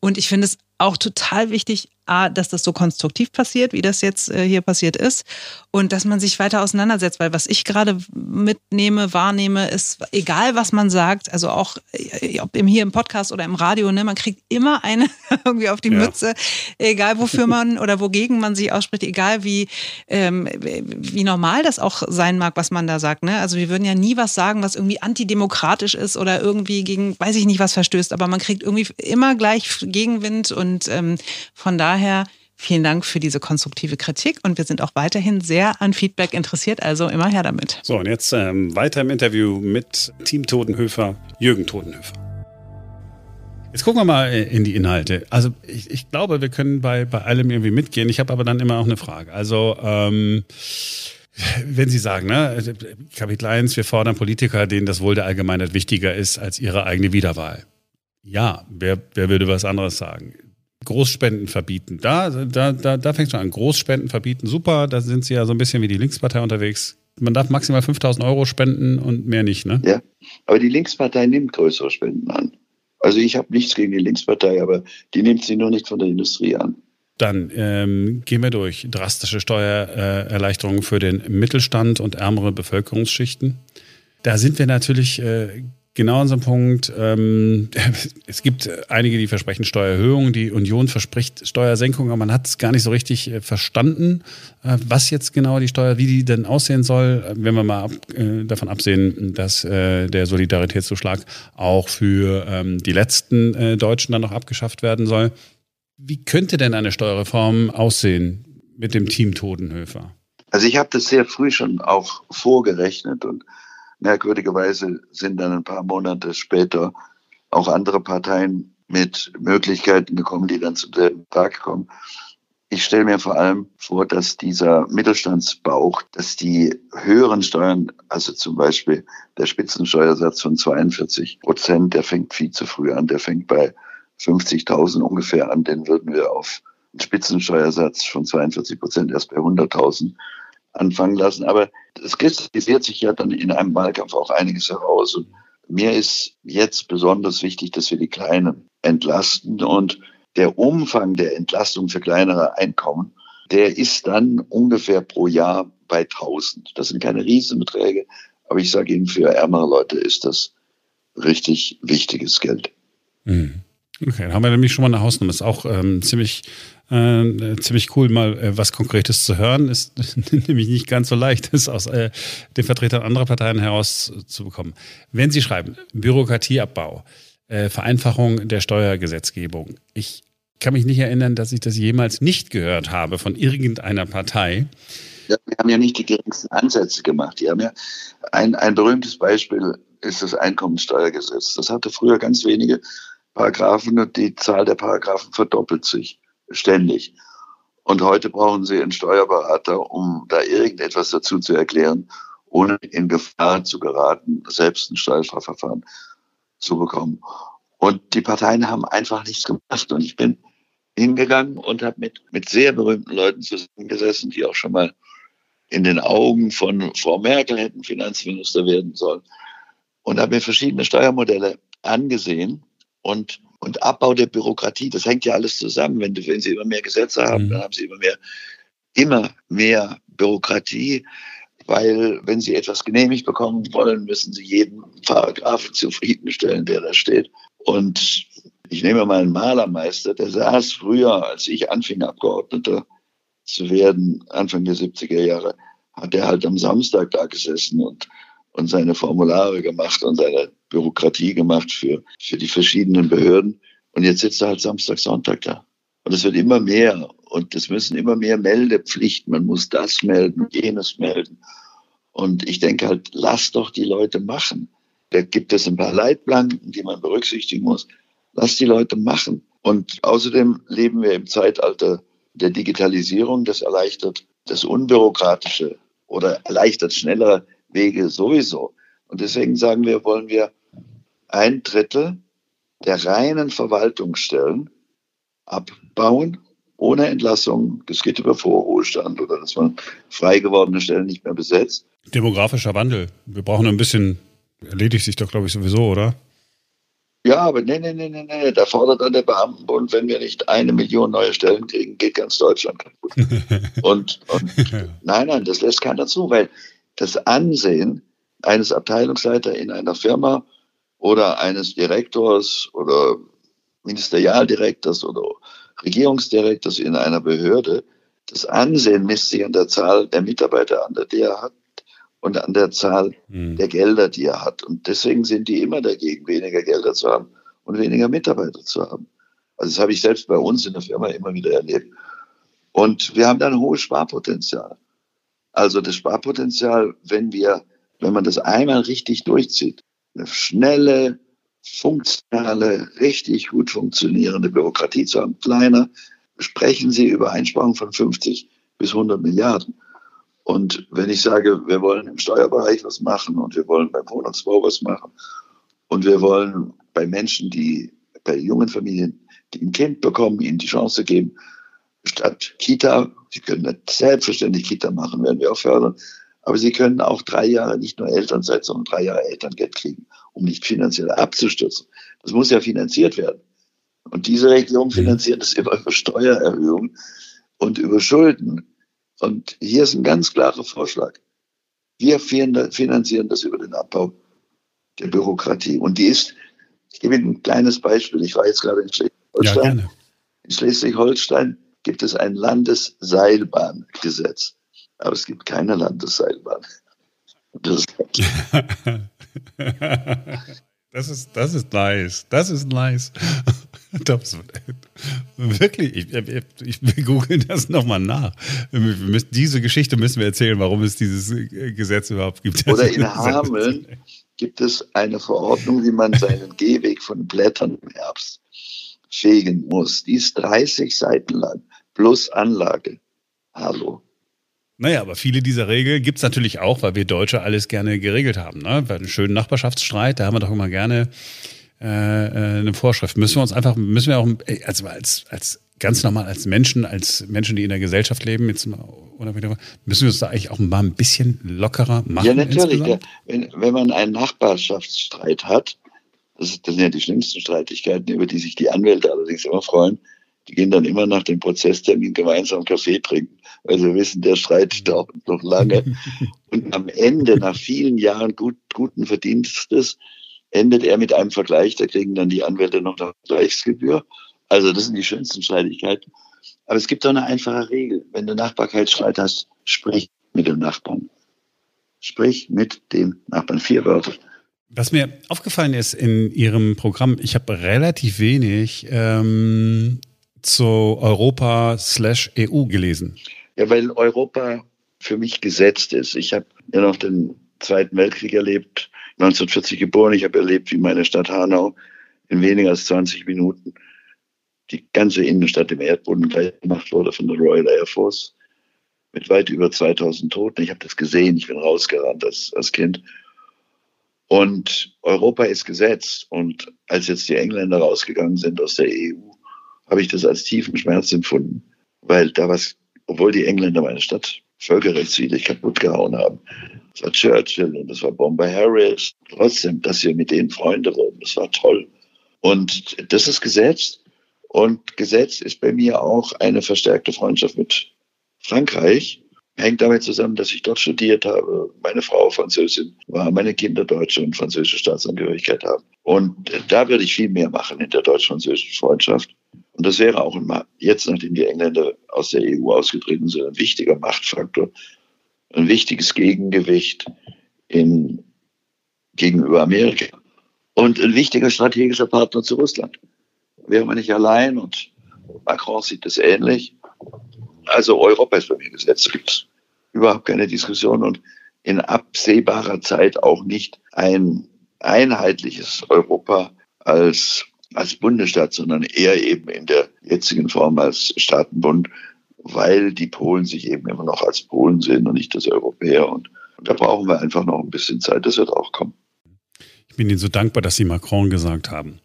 Und ich finde es auch total wichtig, A, dass das so konstruktiv passiert, wie das jetzt äh, hier passiert ist. Und dass man sich weiter auseinandersetzt. Weil was ich gerade mitnehme, wahrnehme, ist, egal was man sagt, also auch äh, ob hier im Podcast oder im Radio, ne, man kriegt immer eine <laughs> irgendwie auf die ja. Mütze, egal wofür man oder wogegen man sich ausspricht, egal wie, ähm, wie normal das auch sein mag, was man da sagt. Ne? Also wir würden ja nie was sagen, was irgendwie antidemokratisch ist oder irgendwie gegen, weiß ich nicht, was verstößt, aber man kriegt irgendwie immer gleich Gegenwind und ähm, von daher daher vielen Dank für diese konstruktive Kritik und wir sind auch weiterhin sehr an Feedback interessiert, also immer her damit. So, und jetzt ähm, weiter im Interview mit Team Totenhöfer, Jürgen Totenhöfer. Jetzt gucken wir mal äh, in die Inhalte. Also ich, ich glaube, wir können bei, bei allem irgendwie mitgehen. Ich habe aber dann immer auch eine Frage. Also ähm, wenn Sie sagen, ne, Kapitel 1, wir fordern Politiker, denen das Wohl der Allgemeinheit wichtiger ist als ihre eigene Wiederwahl. Ja, wer, wer würde was anderes sagen? Großspenden verbieten. Da, da, da, da fängt schon an. Großspenden verbieten, super. Da sind Sie ja so ein bisschen wie die Linkspartei unterwegs. Man darf maximal 5000 Euro spenden und mehr nicht, ne? Ja, aber die Linkspartei nimmt größere Spenden an. Also ich habe nichts gegen die Linkspartei, aber die nimmt sie nur nicht von der Industrie an. Dann ähm, gehen wir durch. Drastische Steuererleichterungen für den Mittelstand und ärmere Bevölkerungsschichten. Da sind wir natürlich äh, genau an so einem Punkt. Ähm, <laughs> es gibt einige, die versprechen Steuererhöhungen. Die Union verspricht Steuersenkungen, aber man hat es gar nicht so richtig äh, verstanden, äh, was jetzt genau die Steuer, wie die denn aussehen soll, wenn wir mal ab, äh, davon absehen, dass äh, der Solidaritätszuschlag auch für ähm, die letzten äh, Deutschen dann noch abgeschafft werden soll. Wie könnte denn eine Steuerreform aussehen mit dem Team Todenhöfer? Also ich habe das sehr früh schon auch vorgerechnet und merkwürdigerweise sind dann ein paar Monate später auch andere Parteien mit Möglichkeiten gekommen, die dann zu dem Tag kommen. Ich stelle mir vor allem vor, dass dieser Mittelstandsbauch, dass die höheren Steuern, also zum Beispiel der Spitzensteuersatz von 42 Prozent, der fängt viel zu früh an, der fängt bei 50.000 ungefähr an, den würden wir auf einen Spitzensteuersatz von 42 Prozent erst bei 100.000 anfangen lassen. Aber es kristallisiert sich ja dann in einem Wahlkampf auch einiges heraus. Und mir ist jetzt besonders wichtig, dass wir die Kleinen entlasten und der Umfang der Entlastung für kleinere Einkommen, der ist dann ungefähr pro Jahr bei 1000. Das sind keine Riesenbeträge, aber ich sage Ihnen, für ärmere Leute ist das richtig wichtiges Geld. Mhm. Okay, dann haben wir nämlich schon mal eine Hausnummer. Ist auch ähm, ziemlich, äh, ziemlich cool, mal äh, was Konkretes zu hören. Ist <laughs> nämlich nicht ganz so leicht, <laughs> das aus äh, den Vertretern anderer Parteien herauszubekommen. Wenn Sie schreiben, Bürokratieabbau, äh, Vereinfachung der Steuergesetzgebung. Ich kann mich nicht erinnern, dass ich das jemals nicht gehört habe von irgendeiner Partei. Ja, wir haben ja nicht die geringsten Ansätze gemacht. Die haben ja ein, ein berühmtes Beispiel ist das Einkommensteuergesetz. Das hatte früher ganz wenige Paragraphen und die Zahl der Paragraphen verdoppelt sich ständig. Und heute brauchen Sie einen Steuerberater, um da irgendetwas dazu zu erklären, ohne in Gefahr zu geraten, selbst ein Steuerstrafverfahren zu bekommen. Und die Parteien haben einfach nichts gemacht. Und ich bin hingegangen und habe mit, mit sehr berühmten Leuten zusammengesessen, die auch schon mal in den Augen von Frau Merkel hätten Finanzminister werden sollen. Und habe mir verschiedene Steuermodelle angesehen und, und Abbau der Bürokratie. Das hängt ja alles zusammen. Wenn, wenn Sie immer mehr Gesetze haben, mhm. dann haben Sie immer mehr, immer mehr Bürokratie, weil wenn Sie etwas genehmigt bekommen wollen, müssen Sie jeden Paragraphen zufriedenstellen, der da steht. Und ich nehme mal einen Malermeister, der saß früher, als ich anfing, Abgeordneter zu werden, Anfang der 70er Jahre, hat er halt am Samstag da gesessen und und seine Formulare gemacht und seine Bürokratie gemacht für, für die verschiedenen Behörden. Und jetzt sitzt er halt Samstag, Sonntag da. Und es wird immer mehr. Und es müssen immer mehr Meldepflichten. Man muss das melden, jenes melden. Und ich denke halt, lass doch die Leute machen. Da gibt es ein paar Leitplanken, die man berücksichtigen muss. Lass die Leute machen. Und außerdem leben wir im Zeitalter der Digitalisierung. Das erleichtert das Unbürokratische oder erleichtert schneller Wege sowieso. Und deswegen sagen wir, wollen wir ein Drittel der reinen Verwaltungsstellen abbauen, ohne Entlassung. Das geht über Vorruhestand oder dass man frei gewordene Stellen nicht mehr besetzt. Demografischer Wandel. Wir brauchen ein bisschen, erledigt sich doch, glaube ich, sowieso, oder? Ja, aber nee, nee, nee, nee, nee. Da fordert dann der Beamtenbund, wenn wir nicht eine Million neue Stellen kriegen, geht ganz Deutschland kaputt. <laughs> und, und nein, nein, das lässt keiner zu, weil das Ansehen eines Abteilungsleiters in einer Firma oder eines Direktors oder Ministerialdirektors oder Regierungsdirektors in einer Behörde, das Ansehen misst sich an der Zahl der Mitarbeiter an, die er hat und an der Zahl mhm. der Gelder, die er hat. Und deswegen sind die immer dagegen, weniger Gelder zu haben und weniger Mitarbeiter zu haben. Also das habe ich selbst bei uns in der Firma immer wieder erlebt. Und wir haben da ein hohes Sparpotenzial. Also das Sparpotenzial, wenn wir, wenn man das einmal richtig durchzieht, eine schnelle, funktionale, richtig gut funktionierende Bürokratie zu haben, kleiner, sprechen Sie über Einsparungen von 50 bis 100 Milliarden. Und wenn ich sage, wir wollen im Steuerbereich was machen und wir wollen beim Wohnungsbau was machen und wir wollen bei Menschen, die bei jungen Familien, die ein Kind bekommen, ihnen die Chance geben, statt Kita, sie können selbstverständlich Kita machen, werden wir auch fördern, aber sie können auch drei Jahre nicht nur Elternzeit, sondern drei Jahre Elterngeld kriegen, um nicht finanziell abzustürzen. Das muss ja finanziert werden. Und diese Regierung finanziert es immer über Steuererhöhungen und über Schulden. Und hier ist ein ganz klarer Vorschlag. Wir finanzieren das über den Abbau der Bürokratie. Und die ist, ich gebe Ihnen ein kleines Beispiel. Ich war jetzt gerade in Schleswig-Holstein. Ja, in Schleswig-Holstein gibt es ein Landesseilbahngesetz. Aber es gibt keine Landesseilbahn. Das <laughs> Das ist, das ist nice. Das ist nice. <laughs> Wirklich, ich, ich, wir googeln das nochmal nach. Müssen, diese Geschichte müssen wir erzählen, warum es dieses Gesetz überhaupt gibt. Oder <laughs> in Hameln gibt es eine Verordnung, wie man seinen Gehweg von Blättern im Herbst fegen muss. Die ist 30 Seiten lang, plus Anlage. Hallo. Naja, aber viele dieser Regeln gibt es natürlich auch, weil wir Deutsche alles gerne geregelt haben. Ne? Bei einem schönen Nachbarschaftsstreit, da haben wir doch immer gerne äh, äh eine Vorschrift. Müssen wir uns einfach, müssen wir auch, also als, als ganz normal als Menschen, als Menschen, die in der Gesellschaft leben, jetzt mal, oder müssen wir uns da eigentlich auch mal ein bisschen lockerer machen? Ja, natürlich. Der, wenn, wenn man einen Nachbarschaftsstreit hat, das, das sind ja die schlimmsten Streitigkeiten, über die sich die Anwälte allerdings immer freuen, die gehen dann immer nach dem Prozesstermin gemeinsam Kaffee trinken, weil sie wissen, der Streit dauert noch lange. <laughs> Und am Ende, nach vielen Jahren gut, guten Verdienstes, endet er mit einem Vergleich. Da kriegen dann die Anwälte noch eine Vergleichsgebühr. Also das sind die schönsten Streitigkeiten. Aber es gibt auch eine einfache Regel. Wenn du Nachbarkeitsstreit hast, sprich mit dem Nachbarn. Sprich mit dem Nachbarn. Vier Wörter. Was mir aufgefallen ist in Ihrem Programm, ich habe relativ wenig ähm, zu Europa slash EU gelesen? Ja, weil Europa für mich gesetzt ist. Ich habe ja noch den Zweiten Weltkrieg erlebt, 1940 geboren. Ich habe erlebt, wie meine Stadt Hanau in weniger als 20 Minuten die ganze Innenstadt im Erdboden gemacht wurde von der Royal Air Force mit weit über 2000 Toten. Ich habe das gesehen, ich bin rausgerannt als, als Kind. Und Europa ist gesetzt. Und als jetzt die Engländer rausgegangen sind aus der EU, habe ich das als tiefen Schmerz empfunden, weil da was, obwohl die Engländer meine Stadt völkerrechtswidrig kaputt gehauen haben. Das war Churchill und das war Bomber Harris. Trotzdem, dass wir mit denen Freunde wurden, das war toll. Und das ist Gesetz. Und Gesetz ist bei mir auch eine verstärkte Freundschaft mit Frankreich. Hängt damit zusammen, dass ich dort studiert habe, meine Frau Französin war, meine Kinder deutsche und französische Staatsangehörigkeit haben. Und da würde ich viel mehr machen in der deutsch-französischen Freundschaft. Und das wäre auch jetzt, nachdem die Engländer aus der EU ausgetreten sind, ein wichtiger Machtfaktor, ein wichtiges Gegengewicht in, gegenüber Amerika und ein wichtiger strategischer Partner zu Russland. Wäre man nicht allein und Macron sieht das ähnlich. Also Europa ist bei mir gesetzt, gibt es überhaupt keine Diskussion und in absehbarer Zeit auch nicht ein einheitliches Europa als als Bundesstaat, sondern eher eben in der jetzigen Form als Staatenbund, weil die Polen sich eben immer noch als Polen sehen und nicht als Europäer. Und, da brauchen wir einfach noch ein bisschen Zeit. Das wird auch kommen. Ich bin Ihnen so dankbar, dass Sie Macron gesagt haben,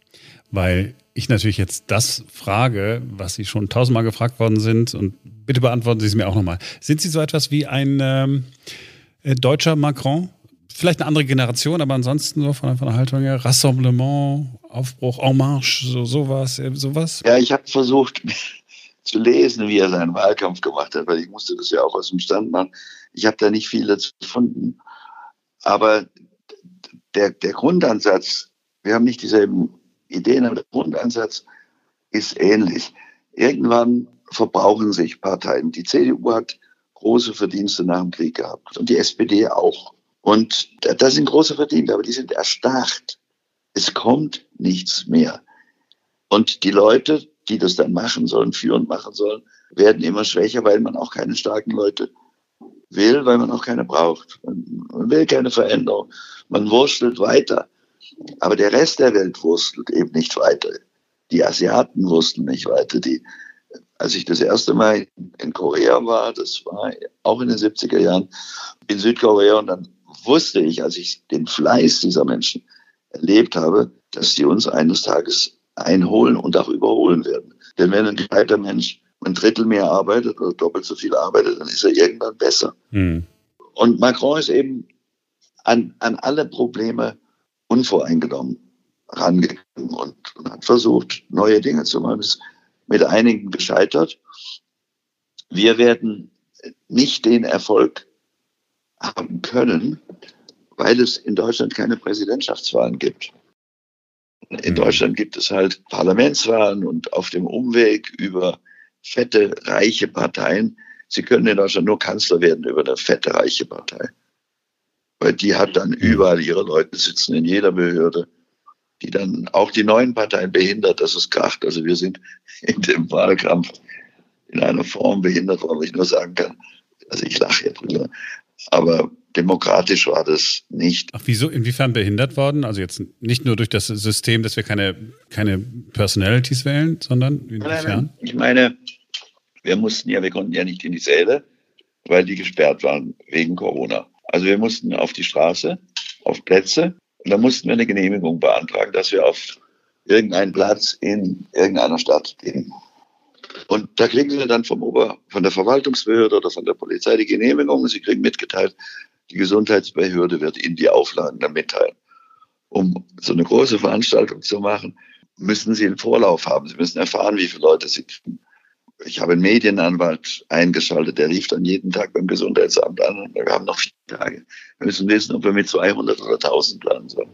weil ich natürlich jetzt das frage, was Sie schon tausendmal gefragt worden sind. Und bitte beantworten Sie es mir auch nochmal. Sind Sie so etwas wie ein ähm, äh, deutscher Macron? Vielleicht eine andere Generation, aber ansonsten so von, von der Haltung her, Rassemblement, Aufbruch, En Marche, so, sowas, äh, sowas? Ja, ich habe versucht <laughs> zu lesen, wie er seinen Wahlkampf gemacht hat, weil ich musste das ja auch aus dem Stand machen. Ich habe da nicht viel dazu gefunden. Aber der, der Grundansatz, wir haben nicht dieselben Ideen, aber der Grundansatz ist ähnlich. Irgendwann verbrauchen sich Parteien. Die CDU hat große Verdienste nach dem Krieg gehabt und die SPD auch. Und da sind große Verdienste, aber die sind erstarrt. Es kommt nichts mehr. Und die Leute, die das dann machen sollen, führen machen sollen, werden immer schwächer, weil man auch keine starken Leute will, weil man auch keine braucht. Man will keine Veränderung. Man wurstelt weiter. Aber der Rest der Welt wurstelt eben nicht weiter. Die Asiaten wursteln nicht weiter. Die als ich das erste Mal in Korea war, das war auch in den 70er Jahren, in Südkorea, und dann wusste ich, als ich den Fleiß dieser Menschen erlebt habe, dass sie uns eines Tages einholen und auch überholen werden. Denn wenn ein gescheiter Mensch ein Drittel mehr arbeitet oder doppelt so viel arbeitet, dann ist er irgendwann besser. Mhm. Und Macron ist eben an, an alle Probleme unvoreingenommen rangegangen und, und hat versucht, neue Dinge zu machen. Ist mit einigen gescheitert. Wir werden nicht den Erfolg haben können, weil es in Deutschland keine Präsidentschaftswahlen gibt. In mhm. Deutschland gibt es halt Parlamentswahlen und auf dem Umweg über fette, reiche Parteien. Sie können in Deutschland nur Kanzler werden über eine fette, reiche Partei. Weil die hat dann mhm. überall ihre Leute sitzen, in jeder Behörde, die dann auch die neuen Parteien behindert, dass es kracht. Also wir sind in dem Wahlkampf in einer Form behindert, wo ich nur sagen kann, also ich lache jetzt drüber, aber demokratisch war das nicht. Ach, wieso? Inwiefern behindert worden? Also jetzt nicht nur durch das System, dass wir keine, keine Personalities wählen, sondern inwiefern? Ich meine, wir mussten ja, wir konnten ja nicht in die Säle, weil die gesperrt waren wegen Corona. Also wir mussten auf die Straße, auf Plätze und da mussten wir eine Genehmigung beantragen, dass wir auf irgendeinen Platz in irgendeiner Stadt gehen. Und da kriegen Sie dann vom Ober, von der Verwaltungsbehörde oder von der Polizei die Genehmigung. Sie kriegen mitgeteilt, die Gesundheitsbehörde wird Ihnen die Auflagen dann mitteilen. Um so eine große Veranstaltung zu machen, müssen Sie einen Vorlauf haben. Sie müssen erfahren, wie viele Leute Sie kriegen. Ich habe einen Medienanwalt eingeschaltet, der rief dann jeden Tag beim Gesundheitsamt an und wir haben noch vier Tage. Wir müssen wissen, ob wir mit 200 oder 1000 planen sollen.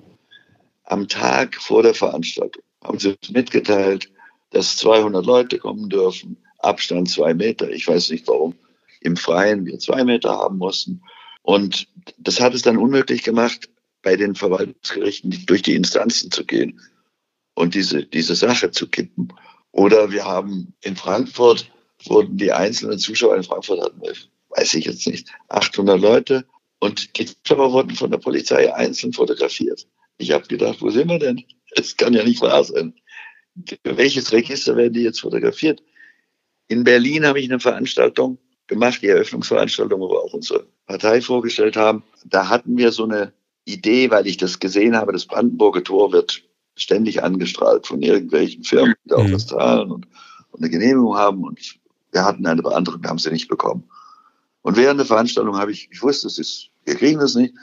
Am Tag vor der Veranstaltung haben sie uns mitgeteilt, dass 200 Leute kommen dürfen, Abstand zwei Meter. Ich weiß nicht, warum im Freien wir zwei Meter haben mussten. Und das hat es dann unmöglich gemacht, bei den Verwaltungsgerichten durch die Instanzen zu gehen und diese, diese Sache zu kippen. Oder wir haben in Frankfurt, wurden die einzelnen Zuschauer in Frankfurt hatten, weiß ich jetzt nicht, 800 Leute und die Zuschauer wurden von der Polizei einzeln fotografiert. Ich habe gedacht, wo sind wir denn? Es kann ja nicht wahr sein. Welches Register werden die jetzt fotografiert? In Berlin habe ich eine Veranstaltung gemacht, die Eröffnungsveranstaltung, wo wir auch unsere Partei vorgestellt haben. Da hatten wir so eine Idee, weil ich das gesehen habe, das Brandenburger Tor wird ständig angestrahlt von irgendwelchen Firmen, die auch mhm. das zahlen und, und, eine Genehmigung haben. Und wir hatten eine Beantragung, haben sie nicht bekommen. Und während der Veranstaltung habe ich, ich wusste, es ist, wir kriegen das nicht,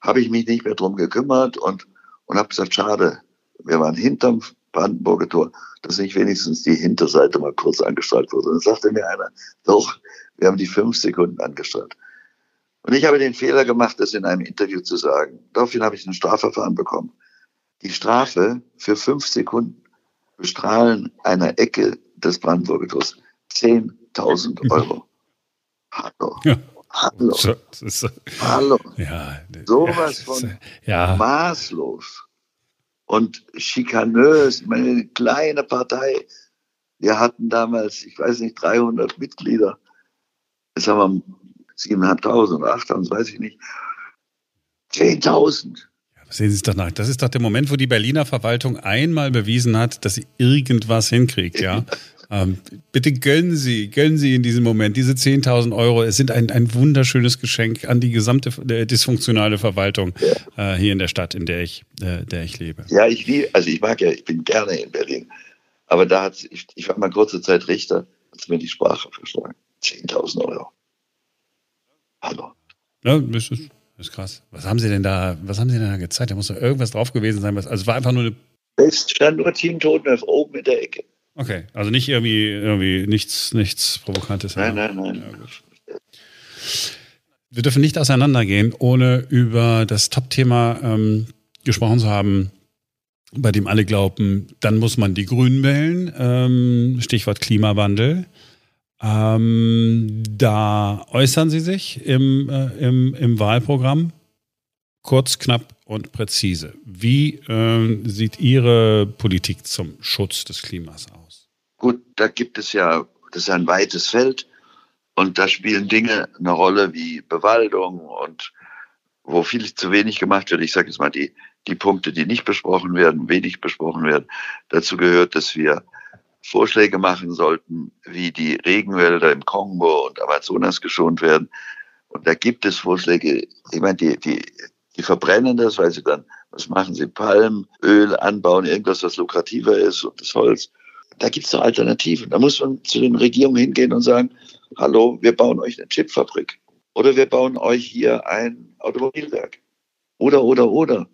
habe ich mich nicht mehr drum gekümmert und, und habe gesagt, schade, wir waren hinterm Brandenburger Tor, dass nicht wenigstens die Hinterseite mal kurz angestrahlt wurde. Und dann sagte mir einer, doch, wir haben die fünf Sekunden angestrahlt. Und ich habe den Fehler gemacht, das in einem Interview zu sagen. Daraufhin habe ich ein Strafverfahren bekommen. Die Strafe für fünf Sekunden bestrahlen einer Ecke des Brandenburger Tors 10.000 Euro. Hallo. Ja. Hallo. Hallo. Ja, Sowas von ja. maßlos und schikanös. Meine kleine Partei, wir hatten damals, ich weiß nicht, 300 Mitglieder. Jetzt haben wir 7.500 oder 8.000, weiß ich nicht. 10.000. Sehen Sie es doch nach. Das ist doch der Moment, wo die Berliner Verwaltung einmal bewiesen hat, dass sie irgendwas hinkriegt, ja. <laughs> ähm, bitte gönnen Sie, gönnen Sie in diesem Moment diese 10.000 Euro. Es sind ein, ein wunderschönes Geschenk an die gesamte äh, dysfunktionale Verwaltung ja. äh, hier in der Stadt, in der ich, äh, der ich lebe. Ja, ich liebe, also ich mag ja, ich bin gerne in Berlin. Aber da hat ich, ich war mal kurze Zeit Richter, hat mir die Sprache verschlagen. 10.000 Euro. Hallo. Ja, das ist, das ist krass. Was haben Sie denn da, was haben Sie denn da gezeigt? Da muss doch irgendwas drauf gewesen sein. Was, also es war einfach nur eine. Es stand nur Team Totenhof oben in der Ecke. Okay, also nicht irgendwie, irgendwie nichts, nichts Provokantes. Nein, nein, nein. Ja, Wir dürfen nicht auseinandergehen, ohne über das Top-Thema ähm, gesprochen zu haben, bei dem alle glauben, dann muss man die Grünen wählen. Ähm, Stichwort Klimawandel. Ähm, da äußern Sie sich im, äh, im, im Wahlprogramm kurz, knapp und präzise. Wie äh, sieht Ihre Politik zum Schutz des Klimas aus? Gut, da gibt es ja, das ist ein weites Feld und da spielen Dinge eine Rolle wie Bewaldung und wo viel zu wenig gemacht wird. Ich sage jetzt mal die, die Punkte, die nicht besprochen werden, wenig besprochen werden. Dazu gehört, dass wir Vorschläge machen sollten, wie die Regenwälder im Kongo und Amazonas geschont werden. Und da gibt es Vorschläge, ich meine, die, die, die verbrennen das, weil sie dann, was machen sie, Palmöl anbauen, irgendwas, was lukrativer ist und das Holz. Da gibt es doch Alternativen. Da muss man zu den Regierungen hingehen und sagen, hallo, wir bauen euch eine Chipfabrik. Oder wir bauen euch hier ein Automobilwerk. Oder, oder, oder.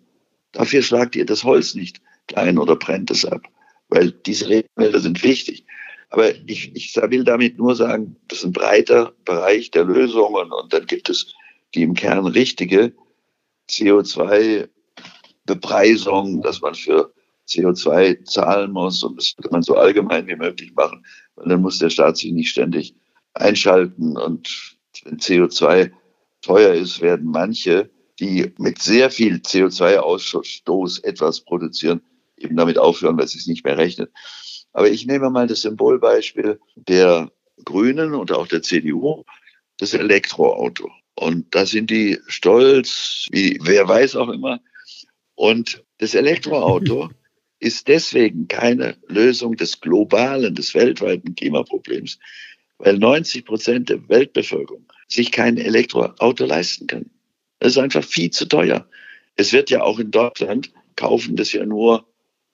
Dafür schlagt ihr das Holz nicht klein oder brennt es ab. Weil diese Regenwälder sind wichtig. Aber ich, ich will damit nur sagen, das ist ein breiter Bereich der Lösungen und dann gibt es die im Kern richtige CO2-Bepreisung, dass man für CO2 zahlen muss und das sollte man so allgemein wie möglich machen, weil dann muss der Staat sich nicht ständig einschalten und wenn CO2 teuer ist, werden manche, die mit sehr viel CO2-Ausstoß etwas produzieren, eben damit aufhören, weil es nicht mehr rechnet. Aber ich nehme mal das Symbolbeispiel der Grünen und auch der CDU, das Elektroauto. Und da sind die stolz, wie wer weiß auch immer. Und das Elektroauto <laughs> ist deswegen keine Lösung des globalen, des weltweiten Klimaproblems, weil 90 Prozent der Weltbevölkerung sich kein Elektroauto leisten kann. Das ist einfach viel zu teuer. Es wird ja auch in Deutschland kaufen das ja nur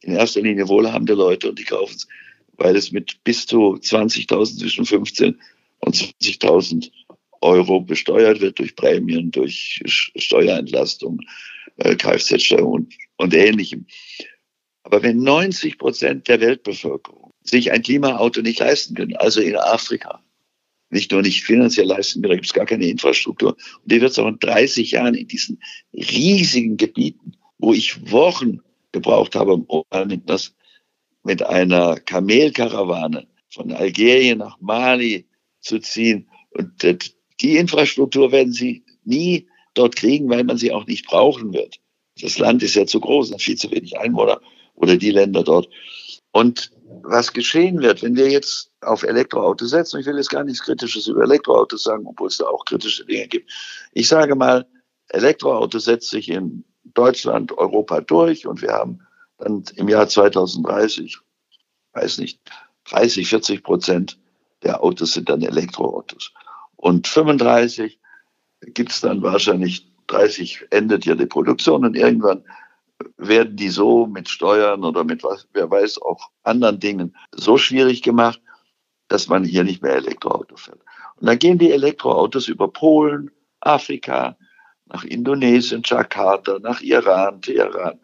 in erster Linie wohlhabende Leute und die kaufen es, weil es mit bis zu 20.000 zwischen 15 und 20.000 Euro besteuert wird durch Prämien, durch Steuerentlastung, äh, Kfz-Steuer und, und ähnlichem. Aber wenn 90 Prozent der Weltbevölkerung sich ein Klimaauto nicht leisten können, also in Afrika, nicht nur nicht finanziell leisten, da gibt es gar keine Infrastruktur. Und die wird es auch in 30 Jahren in diesen riesigen Gebieten, wo ich Wochen gebraucht habe, um das, mit einer Kamelkarawane von Algerien nach Mali zu ziehen. Und die Infrastruktur werden sie nie dort kriegen, weil man sie auch nicht brauchen wird. Das Land ist ja zu groß, hat viel zu wenig Einwohner oder die Länder dort. Und was geschehen wird, wenn wir jetzt auf Elektroautos setzen, ich will jetzt gar nichts Kritisches über Elektroautos sagen, obwohl es da auch kritische Dinge gibt. Ich sage mal, Elektroauto setzt sich in Deutschland, Europa durch und wir haben dann im Jahr 2030, weiß nicht, 30, 40 Prozent der Autos sind dann Elektroautos. Und 35 gibt es dann wahrscheinlich, 30 endet ja die Produktion und irgendwann werden die so mit Steuern oder mit was, wer weiß, auch anderen Dingen so schwierig gemacht, dass man hier nicht mehr Elektroauto fährt. Und dann gehen die Elektroautos über Polen, Afrika, nach Indonesien, Jakarta, nach Iran, Teheran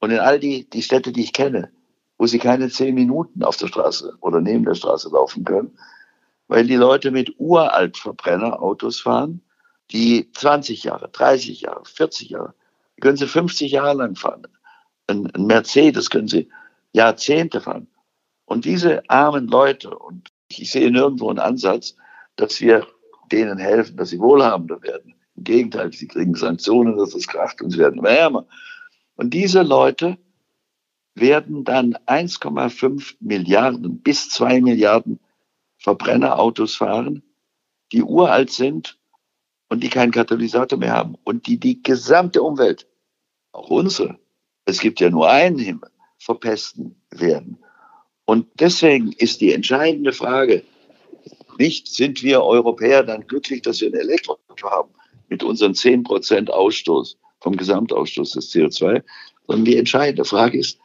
und in all die, die Städte, die ich kenne, wo sie keine zehn Minuten auf der Straße oder neben der Straße laufen können, weil die Leute mit uralt Verbrennerautos fahren, die 20 Jahre, 30 Jahre, 40 Jahre, die können sie 50 Jahre lang fahren. Ein, ein Mercedes können sie Jahrzehnte fahren. Und diese armen Leute, und ich sehe nirgendwo einen Ansatz, dass wir denen helfen, dass sie wohlhabender werden. Im Gegenteil, sie kriegen Sanktionen, dass es kracht und sie werden immer ärmer. Und diese Leute werden dann 1,5 Milliarden bis 2 Milliarden Verbrennerautos fahren, die uralt sind und die keinen Katalysator mehr haben und die die gesamte Umwelt, auch unsere, es gibt ja nur einen Himmel, verpesten werden. Und deswegen ist die entscheidende Frage, nicht sind wir Europäer dann glücklich, dass wir ein Elektroauto haben mit unseren 10% Ausstoß vom Gesamtausstoß des CO2, sondern die entscheidende Frage ist,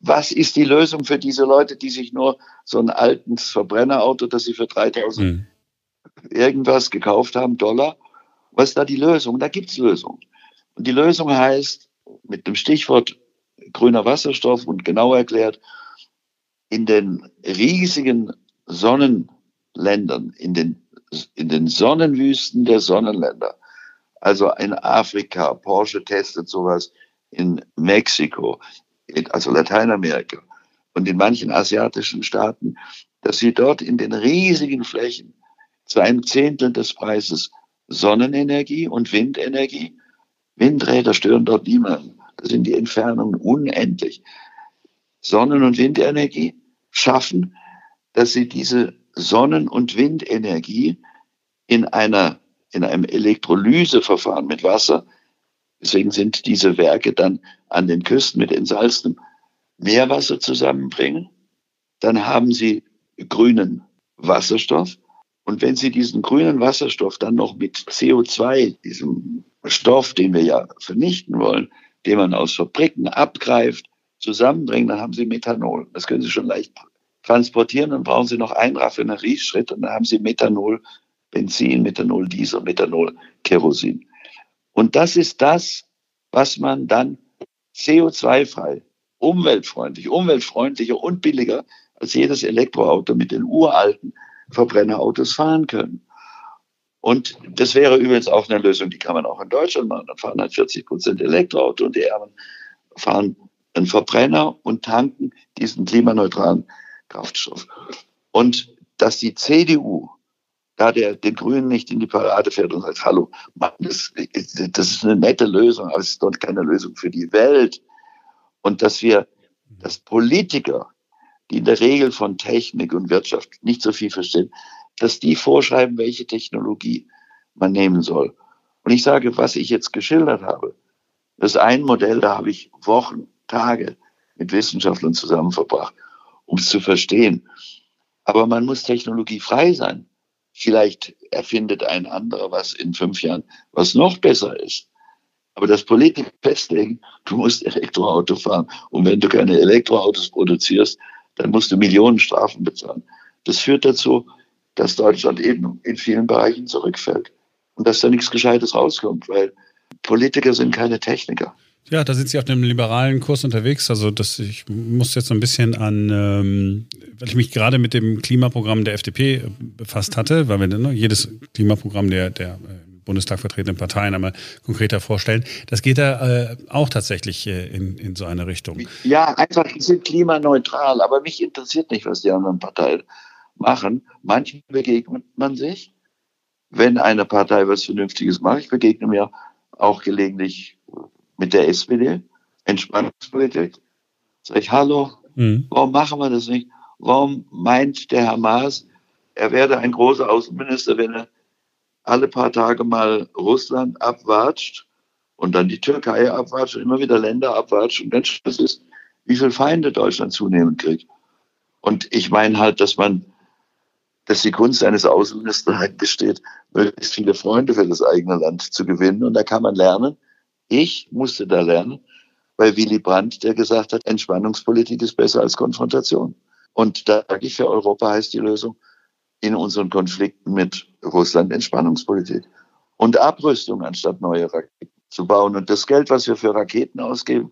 was ist die Lösung für diese Leute, die sich nur so ein altes Verbrennerauto, das sie für 3000 mhm. irgendwas gekauft haben, Dollar, was ist da die Lösung? Da gibt es Lösungen. Und die Lösung heißt, mit dem Stichwort grüner Wasserstoff und genau erklärt, in den riesigen Sonnenländern, in den, in den Sonnenwüsten der Sonnenländer, also in Afrika, Porsche testet sowas in Mexiko, also Lateinamerika und in manchen asiatischen Staaten, dass sie dort in den riesigen Flächen zu einem Zehntel des Preises Sonnenenergie und Windenergie, Windräder stören dort niemanden, da sind die Entfernungen unendlich. Sonnen- und Windenergie schaffen, dass sie diese Sonnen- und Windenergie in einer in einem Elektrolyseverfahren mit Wasser. Deswegen sind diese Werke dann an den Küsten mit entsalztem Meerwasser zusammenbringen dann haben Sie grünen Wasserstoff. Und wenn Sie diesen grünen Wasserstoff dann noch mit CO2, diesem Stoff, den wir ja vernichten wollen, den man aus Fabriken abgreift, zusammenbringen, dann haben Sie Methanol. Das können Sie schon leicht transportieren. Dann brauchen Sie noch einen Raffinerieschritt und dann haben Sie Methanol, Benzin, Methanol, Diesel, Methanol, Kerosin. Und das ist das, was man dann CO2-frei, umweltfreundlich, umweltfreundlicher und billiger als jedes Elektroauto mit den uralten Verbrennerautos fahren können. Und das wäre übrigens auch eine Lösung, die kann man auch in Deutschland machen. Dann fahren halt 40 Prozent Elektroauto und die Ärmeren fahren einen Verbrenner und tanken diesen klimaneutralen Kraftstoff. Und dass die CDU da der den Grünen nicht in die Parade fährt und sagt, hallo, Mann, das, das ist eine nette Lösung, aber es ist doch keine Lösung für die Welt. Und dass wir, dass Politiker, die in der Regel von Technik und Wirtschaft nicht so viel verstehen, dass die vorschreiben, welche Technologie man nehmen soll. Und ich sage, was ich jetzt geschildert habe, das ein Modell, da habe ich Wochen, Tage mit Wissenschaftlern zusammen verbracht, um es zu verstehen. Aber man muss technologiefrei sein. Vielleicht erfindet ein anderer was in fünf Jahren, was noch besser ist. Aber das Politiker festlegen, du musst Elektroauto fahren. Und wenn du keine Elektroautos produzierst, dann musst du Millionen Strafen bezahlen. Das führt dazu, dass Deutschland eben in vielen Bereichen zurückfällt. Und dass da nichts Gescheites rauskommt, weil Politiker sind keine Techniker. Ja, da sind Sie auf einem liberalen Kurs unterwegs. Also das, ich muss jetzt so ein bisschen an, ähm, weil ich mich gerade mit dem Klimaprogramm der FDP äh, befasst hatte, weil wir ne, jedes Klimaprogramm der, der äh, Bundestag vertretenen Parteien einmal konkreter vorstellen. Das geht da äh, auch tatsächlich äh, in, in so eine Richtung. Ja, einfach, die sind klimaneutral, aber mich interessiert nicht, was die anderen Parteien machen. Manchmal begegnet man sich, wenn eine Partei was Vernünftiges macht. Ich begegne mir auch gelegentlich mit der SPD, Entspannungspolitik. Sag ich, hallo, mhm. warum machen wir das nicht? Warum meint der Herr Maas, er werde ein großer Außenminister, wenn er alle paar Tage mal Russland abwatscht und dann die Türkei abwatscht und immer wieder Länder abwatscht und dann das ist, wie viele Feinde Deutschland zunehmend kriegt. Und ich meine halt, dass man, dass die Kunst eines Außenministers halt besteht, möglichst viele Freunde für das eigene Land zu gewinnen. Und da kann man lernen, ich musste da lernen, weil Willy Brandt, der gesagt hat, Entspannungspolitik ist besser als Konfrontation. Und da sage ich, für Europa heißt die Lösung in unseren Konflikten mit Russland Entspannungspolitik. Und Abrüstung anstatt neue Raketen zu bauen. Und das Geld, was wir für Raketen ausgeben,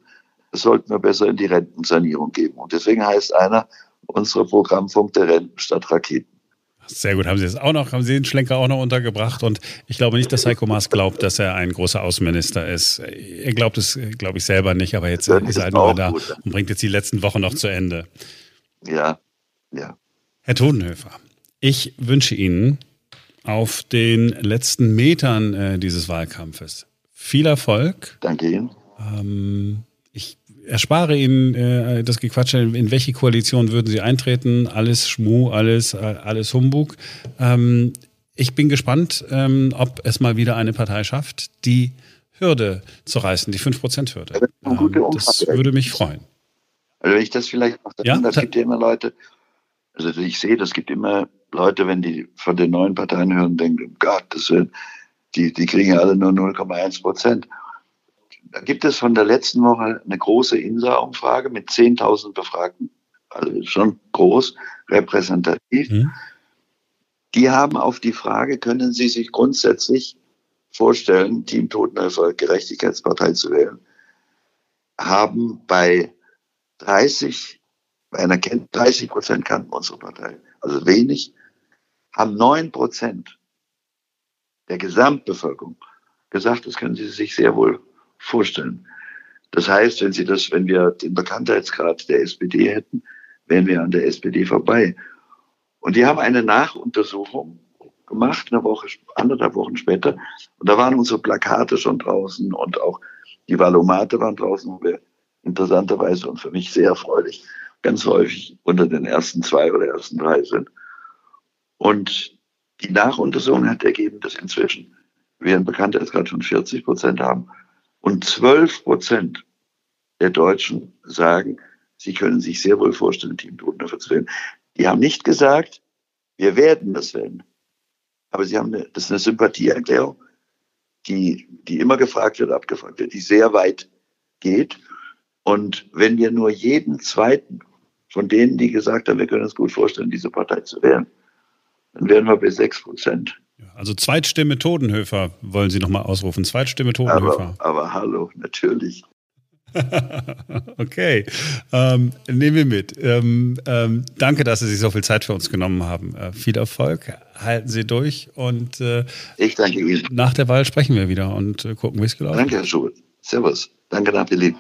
das sollten wir besser in die Rentensanierung geben. Und deswegen heißt einer unserer Programmpunkte Renten statt Raketen. Sehr gut, haben Sie es auch noch, haben Sie den Schlenker auch noch untergebracht und ich glaube nicht, dass Heiko Maas glaubt, dass er ein großer Außenminister ist. Er glaubt es, glaube ich, selber nicht, aber jetzt ist er halt nur da gut. und bringt jetzt die letzten Wochen noch zu Ende. Ja, ja. Herr Todenhöfer, ich wünsche Ihnen auf den letzten Metern äh, dieses Wahlkampfes viel Erfolg. Danke Ihnen. Ähm, ich erspare Ihnen äh, das Gequatsche, in welche Koalition würden Sie eintreten? Alles Schmu, alles, äh, alles Humbug. Ähm, ich bin gespannt, ähm, ob es mal wieder eine Partei schafft, die Hürde zu reißen, die 5%-Hürde. Ähm, das würde mich freuen. Also wenn ich das vielleicht noch ja? das gibt ja immer Leute, also ich sehe, das gibt immer Leute, wenn die von den neuen Parteien hören, denken, um Gottes Willen, die, die kriegen ja alle nur 0,1 Prozent. Da gibt es von der letzten Woche eine große INSA-Umfrage mit 10.000 Befragten, also schon groß, repräsentativ. Mhm. Die haben auf die Frage, können Sie sich grundsätzlich vorstellen, Team Totenhöfer Gerechtigkeitspartei zu wählen, haben bei 30, bei einer 30 Prozent kannten unsere Partei, also wenig, haben 9 Prozent der Gesamtbevölkerung gesagt, das können Sie sich sehr wohl vorstellen. Das heißt, wenn Sie das, wenn wir den Bekanntheitsgrad der SPD hätten, wären wir an der SPD vorbei. Und die haben eine Nachuntersuchung gemacht, eine Woche, anderthalb Wochen später. Und da waren unsere Plakate schon draußen und auch die Valomate waren draußen, wo wir interessanterweise und für mich sehr erfreulich ganz häufig unter den ersten zwei oder ersten drei sind. Und die Nachuntersuchung hat ergeben, dass inzwischen wir einen Bekanntheitsgrad von 40 Prozent haben und 12 Prozent der Deutschen sagen, Sie können sich sehr wohl vorstellen, Team Totenhöfer zu wählen. Die haben nicht gesagt, wir werden das wählen. Aber sie haben eine, das ist eine Sympathieerklärung, die, die immer gefragt wird, abgefragt wird, die sehr weit geht. Und wenn wir nur jeden zweiten von denen, die gesagt haben, wir können uns gut vorstellen, diese Partei zu wählen, dann wären wir bei sechs Prozent. Also Zweitstimme Todenhöfer wollen Sie nochmal ausrufen. Zweitstimme Todenhöfer. Aber, aber hallo, natürlich. <laughs> okay, ähm, nehmen wir mit. Ähm, ähm, danke, dass Sie sich so viel Zeit für uns genommen haben. Äh, viel Erfolg, halten Sie durch und äh, ich danke Ihnen. Nach der Wahl sprechen wir wieder und äh, gucken, wie es gelaufen ist. Danke, Herr Schubert. Servus. Danke, Herr Philipp.